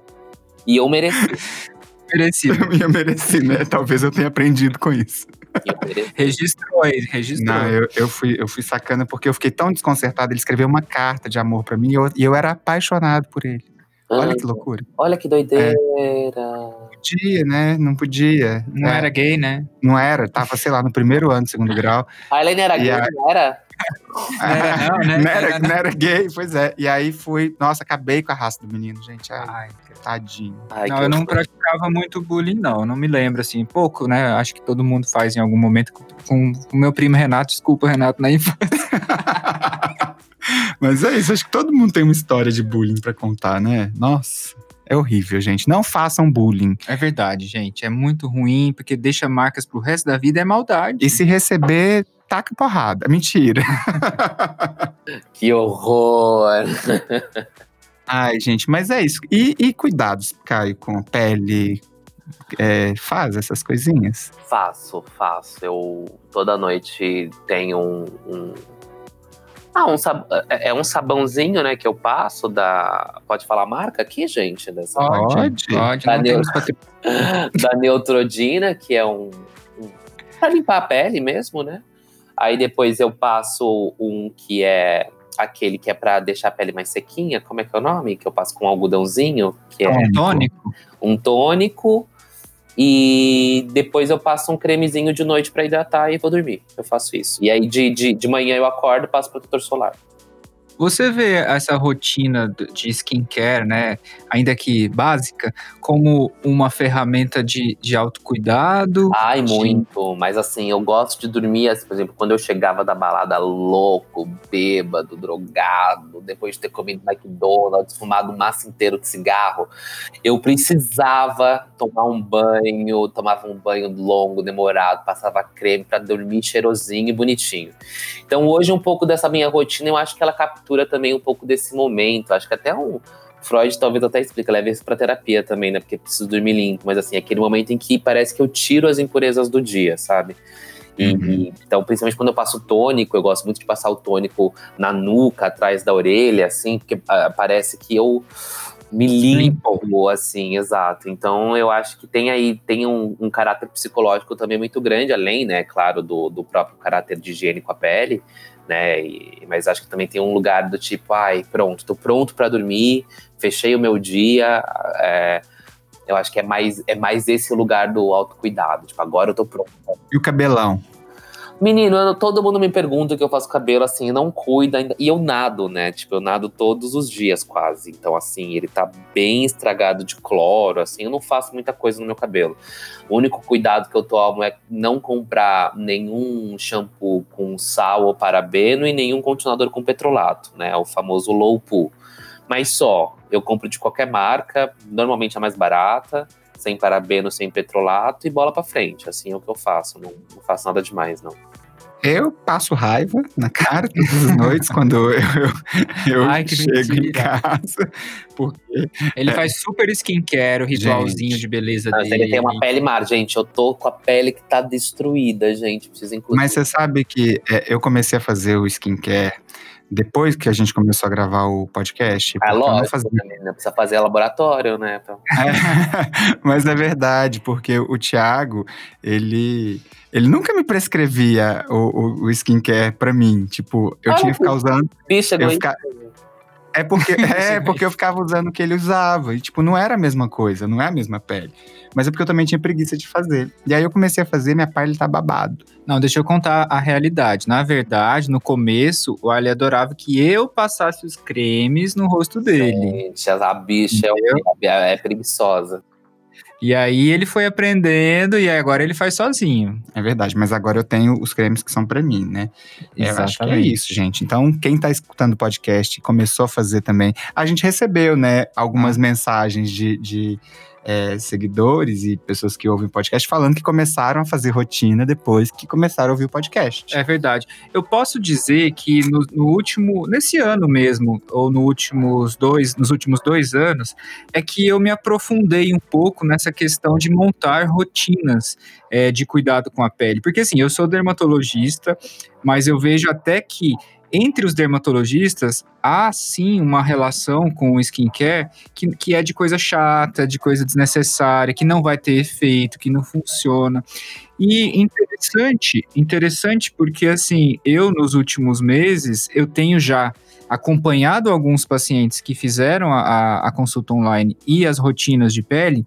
E eu mereci. Merecido. Eu mereci, né? Talvez eu tenha aprendido com isso. Eu mereci. Registrou aí, registrou. Não, eu, eu, fui, eu fui sacana porque eu fiquei tão desconcertado. Ele escreveu uma carta de amor pra mim e eu, e eu era apaixonado por ele. Olha que loucura. olha que doideira. Podia, né? Não podia. Não É, era gay, né? Não era. Tava, sei lá, no primeiro ano do segundo grau. A Helene era E gay, a- não era? Era não, né? não, era, não. era gay, pois é. E aí fui. Nossa, acabei com a raça do menino, gente. Ai, Ai, tadinho. Ai, não, eu não praticava muito bullying, não. Eu não me lembro, assim. Pouco, né? Acho que todo mundo faz em algum momento com com o meu primo Renato. Desculpa, Renato, na infância. Mas é isso, acho que todo mundo tem uma história de bullying pra contar, né? Nossa, é horrível, gente. Não façam bullying. É verdade, gente. É muito ruim, porque deixa marcas pro resto da vida. É maldade. E se receber, taca porrada. Mentira. Que horror. Ai, gente, mas é isso. E, e cuidados, Caio, com a pele. É, faz essas coisinhas. Faço, faço. Eu toda noite tenho um. um- Ah, um sab... é é um sabãozinho, né, que eu passo da. Pode falar a marca aqui, gente? Dessa... Pode. Pode, não Deus. temos patri- da Neutrodina, que é um, um para limpar a pele mesmo, né? Aí depois eu passo um que é aquele que é para deixar a pele mais sequinha, como é que é o nome? Que eu passo com algodãozinho, que é um tônico. um tônico. E depois eu passo um cremezinho de noite para hidratar e vou dormir. Eu faço isso. E aí de, de, de manhã eu acordo e passo protetor solar. Você vê essa rotina de skincare, né, ainda que básica, como uma ferramenta de, de autocuidado? Ai, Sim. muito. Mas assim, eu gosto de dormir, assim, por exemplo, quando eu chegava da balada louco, bêbado, drogado, depois de ter comido McDonald's, fumado um maço inteiro de cigarro, eu precisava tomar um banho, tomava um banho longo, demorado, passava creme pra dormir cheirosinho e bonitinho. Então hoje um pouco dessa minha rotina, eu acho que ela captura também um pouco desse momento. Acho que até um Freud talvez até explica, leva isso pra terapia também, né? Porque preciso dormir limpo, mas assim, aquele momento em que parece que eu tiro as impurezas do dia, sabe? E, Uhum. então, principalmente quando eu passo tônico, eu gosto muito de passar o tônico na nuca, atrás da orelha, assim, porque ah, parece que eu me limpo, assim, exato. Então, eu acho que tem aí, tem um, um caráter psicológico também muito grande, além, né, claro, do, do próprio caráter de higiene com a pele, né, e- mas acho que também tem um lugar do tipo, ai, pronto, tô pronto pra dormir, fechei o meu dia, é, eu acho que é mais, é mais esse lugar do autocuidado, tipo, agora eu tô pronto. E o cabelão? Menino, eu- todo mundo me pergunta o que eu faço cabelo, assim, não cuida ainda. E eu nado, né? Tipo, eu nado todos os dias quase. Então, assim, ele tá bem estragado de cloro, assim, eu não faço muita coisa no meu cabelo. O único cuidado que eu tomo é não comprar nenhum shampoo com sal ou parabeno e nenhum continuador com petrolato, né? O famoso low poo. Mas só, eu compro de qualquer marca, normalmente a mais barata, sem parabeno, sem petrolato e bola pra frente. Assim é o que eu faço. Não, não faço nada demais, não. Eu passo raiva na cara todas as noites quando eu, eu, eu Ai, que chego em mentira. casa. Porque Ele É. faz super skincare, o ritualzinho Gente. de beleza Mas dele. ele tem uma pele mar, gente. Eu tô com a pele que tá destruída, gente. Preciso inclusive. Mas você sabe que é, eu comecei a fazer o skincare depois que a gente começou a gravar o podcast. É lógico, fazia. né? Precisa fazer laboratório, né? Então, É, mas é verdade, porque o Thiago, ele, ele nunca me prescrevia o, o, o skincare pra mim. Tipo, eu Ah, tinha que ficar usando. bicha, Eu fica- É porque, é porque eu ficava usando o que ele usava. E, tipo, não era a mesma coisa, não é a mesma pele. Mas é porque eu também tinha preguiça de fazer. E aí eu comecei a fazer, minha pele tá babado. Não, deixa eu contar a realidade. Na verdade, no começo, o Ali adorava que eu passasse os cremes no rosto dele. Gente, a bicha é, é, é preguiçosa. E aí ele foi aprendendo e agora ele faz sozinho. É verdade, mas agora eu tenho os cremes que são pra mim, né? Eu acho que é isso, gente. Então, quem tá escutando o podcast começou a fazer também. A gente recebeu, né, algumas mensagens de, de, é, seguidores e pessoas que ouvem podcast falando que começaram a fazer rotina depois que começaram a ouvir o podcast. É verdade. Eu posso dizer que no, no último, nesse ano mesmo, ou no últimos dois, nos últimos dois anos, é que eu me aprofundei um pouco nessa questão de montar rotinas é, de cuidado com a pele. Porque assim, eu sou dermatologista, mas eu vejo até que entre os dermatologistas há sim uma relação com o skincare que, que é de coisa chata, de coisa desnecessária, que não vai ter efeito, que não funciona. E interessante, interessante porque assim, eu nos últimos meses, eu tenho já acompanhado alguns pacientes que fizeram a, a, a consulta online e as rotinas de pele,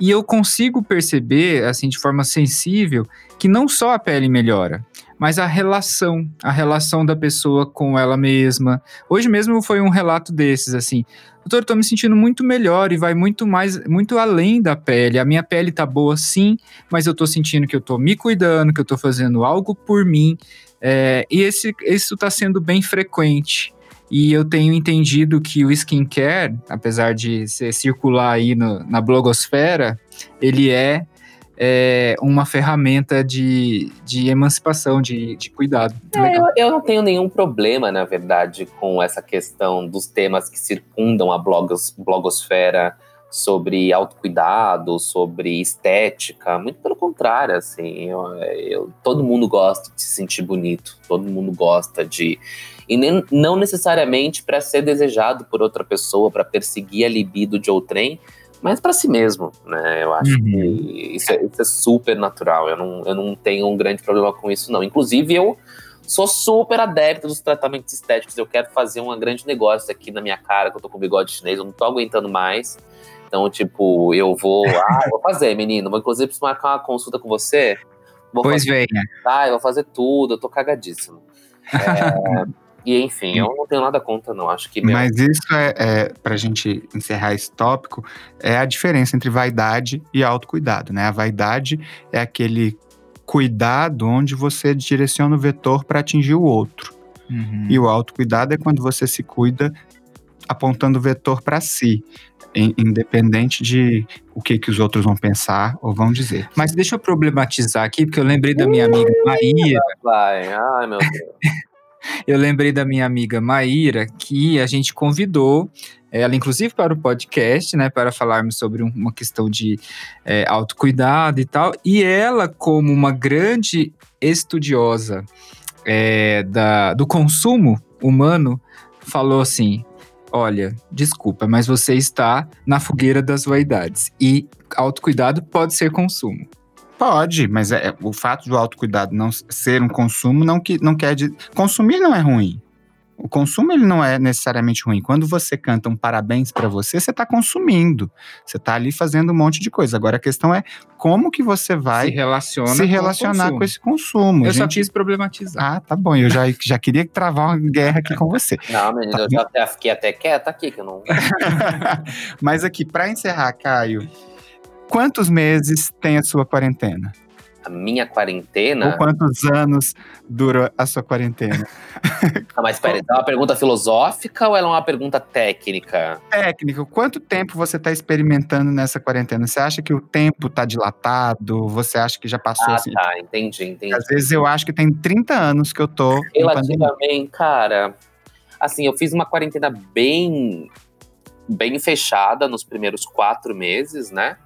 e eu consigo perceber, assim, de forma sensível, que não só a pele melhora, mas a relação, a relação da pessoa com ela mesma. Hoje mesmo foi um relato desses, assim, doutor, tô me sentindo muito melhor e vai muito mais, muito além da pele. A minha pele tá boa sim, mas eu tô sentindo que eu tô me cuidando, que eu tô fazendo algo por mim. É, e esse, isso tá sendo bem frequente. E eu tenho entendido que o skincare, apesar de ser circular aí no, na blogosfera, ele é, é uma ferramenta de, de emancipação, de, de cuidado. É, eu, eu não tenho nenhum problema, na verdade, com essa questão dos temas que circundam a blogos, blogosfera sobre autocuidado, sobre estética. Muito pelo contrário, assim, eu, eu, todo mundo gosta de se sentir bonito, todo mundo gosta de. E nem, não necessariamente para ser desejado por outra pessoa, para perseguir a libido de outrem, mas para si mesmo, né? Eu acho Uhum. que isso é, isso é super natural. Eu não, eu não tenho um grande problema com isso, não. Inclusive, eu sou super adepto dos tratamentos estéticos. Eu quero fazer um grande negócio aqui na minha cara, que eu tô com bigode chinês, eu não tô aguentando mais. Então, tipo, eu vou. Ah, eu vou fazer, menino. Vou inclusive preciso marcar uma consulta com você. Vou Pois fazer, venha. ah, eu vou fazer tudo, eu tô cagadíssimo. É, e enfim, eu não tenho nada contra, não. Acho que meu, Mas isso é, é pra gente encerrar esse tópico, é a diferença entre vaidade e autocuidado, né? A vaidade é aquele cuidado onde você direciona o vetor para atingir o outro. Uhum. E o autocuidado é quando você se cuida apontando o vetor para si, in- independente de o que, que os outros vão pensar ou vão dizer. Mas deixa eu problematizar aqui, porque eu lembrei da minha amiga Maíra. vai. Ai, meu Deus. Eu lembrei da minha amiga Maíra, que a gente convidou ela, inclusive, para o podcast, né, para falarmos sobre um- uma questão de é, autocuidado e tal. E ela, como uma grande estudiosa é, da, do consumo humano, falou assim: Olha, desculpa, mas você está na fogueira das vaidades. E autocuidado pode ser consumo. Pode, mas é, o fato do autocuidado não ser um consumo não, que, não quer dizer. Consumir não é ruim. O consumo ele não é necessariamente ruim. Quando você canta um parabéns para você, você está consumindo. Você está ali fazendo um monte de coisa. Agora a questão é como que você vai se relaciona se com relacionar consumo. com esse consumo. Eu só gente. quis problematizar. Ah, tá bom. Eu já, já queria travar uma guerra aqui com você. Não, menino, eu já até fiquei até quieta aqui, que eu não. Mas aqui, para encerrar, Caio, quantos meses tem a sua quarentena? A minha quarentena. Ou quantos anos dura a sua quarentena? Não, mas pera, é uma pergunta filosófica ou ela é uma pergunta técnica? Técnico, quanto tempo você está experimentando nessa quarentena? Você acha que o tempo está dilatado? Você acha que já passou Ah, assim? tá, entendi, entendi. Às vezes eu acho que tem 30 anos que eu tô. Relativamente, cara. Assim, eu fiz uma quarentena bem, bem fechada nos primeiros quatro meses, né?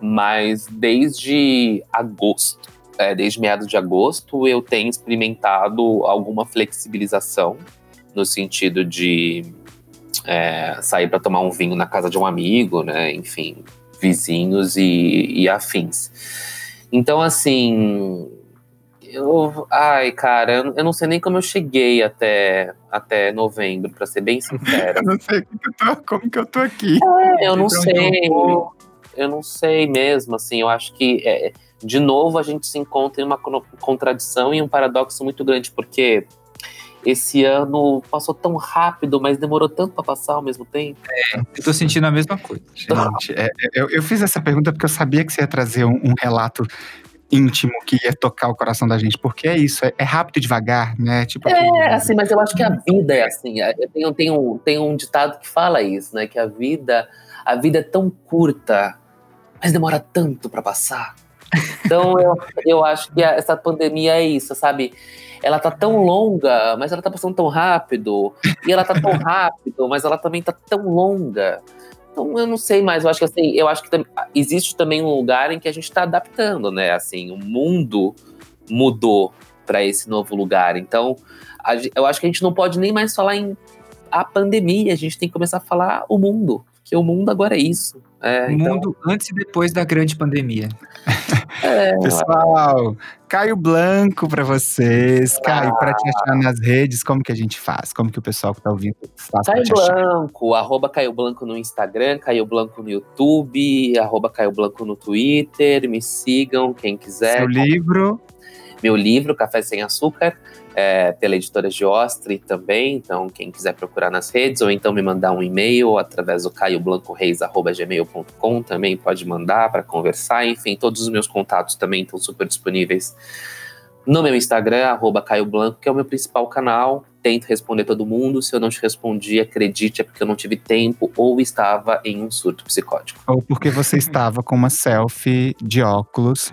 Mas desde agosto, é, desde meados de agosto, eu tenho experimentado alguma flexibilização no sentido de é, sair para tomar um vinho na casa de um amigo, né? Enfim, vizinhos e, e afins. Então, assim, eu, ai, cara, eu, eu não sei nem como eu cheguei até, até novembro, para ser bem sincero. Eu não sei como que eu tô, que eu tô aqui. eu não Pra onde eu sei, vou? Eu não sei mesmo, assim, eu acho que, é, de novo, a gente se encontra em uma con- contradição e um paradoxo muito grande, porque esse ano passou tão rápido, mas demorou tanto para passar ao mesmo tempo. Eu tô sentindo a mesma coisa. Gente, é, eu, eu fiz essa pergunta porque eu sabia que você ia trazer um, um relato íntimo que ia tocar o coração da gente, porque é isso, é, é rápido e devagar, né? Tipo, É, assim, mas eu acho que a vida é assim. é, Tem, um- tem, um, tem um ditado que fala isso, né? Que a vida, a vida é tão curta, mas demora tanto para passar. Então eu, eu acho que a- essa pandemia é isso, sabe? Ela tá tão longa, mas ela tá passando tão rápido. E ela tá tão rápido, mas ela também tá tão longa. Então eu não sei mais, eu acho que assim, eu acho que tam- existe também um lugar em que a gente tá adaptando, né? Assim, o mundo mudou para esse novo lugar. Então, a eu acho que a gente não pode nem mais falar em a pandemia, a gente tem que começar a falar o mundo, que o mundo agora é isso. É, O então, mundo antes e depois da grande pandemia. é, Pessoal, Caio Blanco pra vocês. Caio, pra te achar nas redes, como que a gente faz? Como que o pessoal que tá ouvindo faz Caio te achar? Blanco, arroba Caio Blanco no Instagram, Caio Blanco no YouTube, arroba Caio Blanco no Twitter, me sigam, quem quiser. Seu livro, meu livro, Café Sem Açúcar, é, pela editora Giostre também. Então, quem quiser procurar nas redes, ou então me mandar um e-mail através do caioblancoreis.gmail.com também pode mandar para conversar. Enfim, todos os meus contatos também estão super disponíveis no meu Instagram, arroba Caio Blanco, que é o meu principal canal. Tento responder todo mundo. Se eu não te respondi, acredite, é porque eu não tive tempo ou estava em um surto psicótico. ou porque você estava com uma selfie de óculos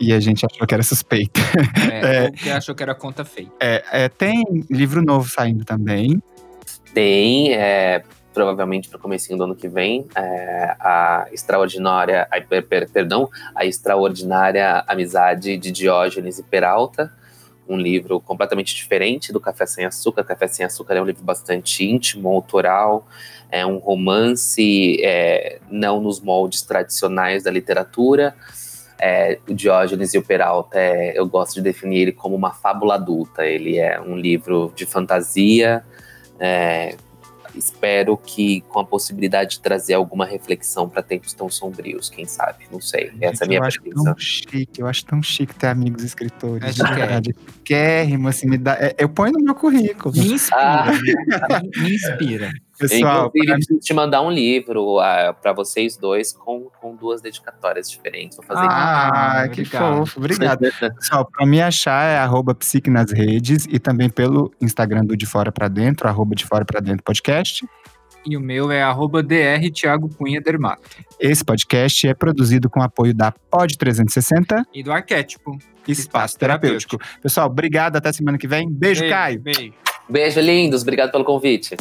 e a gente achou que era suspeita. É, É. Que achou que era conta feita. É, é, tem livro novo saindo também. Tem, é, provavelmente para o comecinho do ano que vem, é, a extraordinária, ai, per- per- perdão, a extraordinária amizade de Diógenes e Peralta, um livro completamente diferente do Café Sem Açúcar. Café Sem Açúcar é um livro bastante íntimo, autoral, é um romance é, não nos moldes tradicionais da literatura. É, o Diógenes e o Peralta, é, eu gosto de definir ele como uma fábula adulta. Ele é um livro de fantasia, é, espero que com a possibilidade de trazer alguma reflexão para tempos tão sombrios, quem sabe? Não sei. Essa é a minha eu acho pesquisa. tão chique, eu acho tão chique ter amigos escritores. É de verdade. Chiquérrimo, assim, me dá, é, eu ponho no meu currículo. Me inspira. Ah. me, me inspira. Pessoal, Inclusive, pra- preciso te mandar um livro para vocês dois com, com duas dedicatórias diferentes. Vou fazer Ah, Ah, que obrigado. fofo, obrigado. Pessoal, para me achar é arroba psique nas redes e também pelo Instagram do De Fora Pra Dentro, arroba De Fora Pra Dentro Podcast. E o meu é arroba dr Thiago Cunha Dermato. Esse podcast é produzido com apoio da Pod 360 E do arquétipo. Espaço Terapêutico. Pessoal, obrigado, até semana que vem. Beijo, Caio. Beijo. Beijo, lindos. Obrigado pelo convite.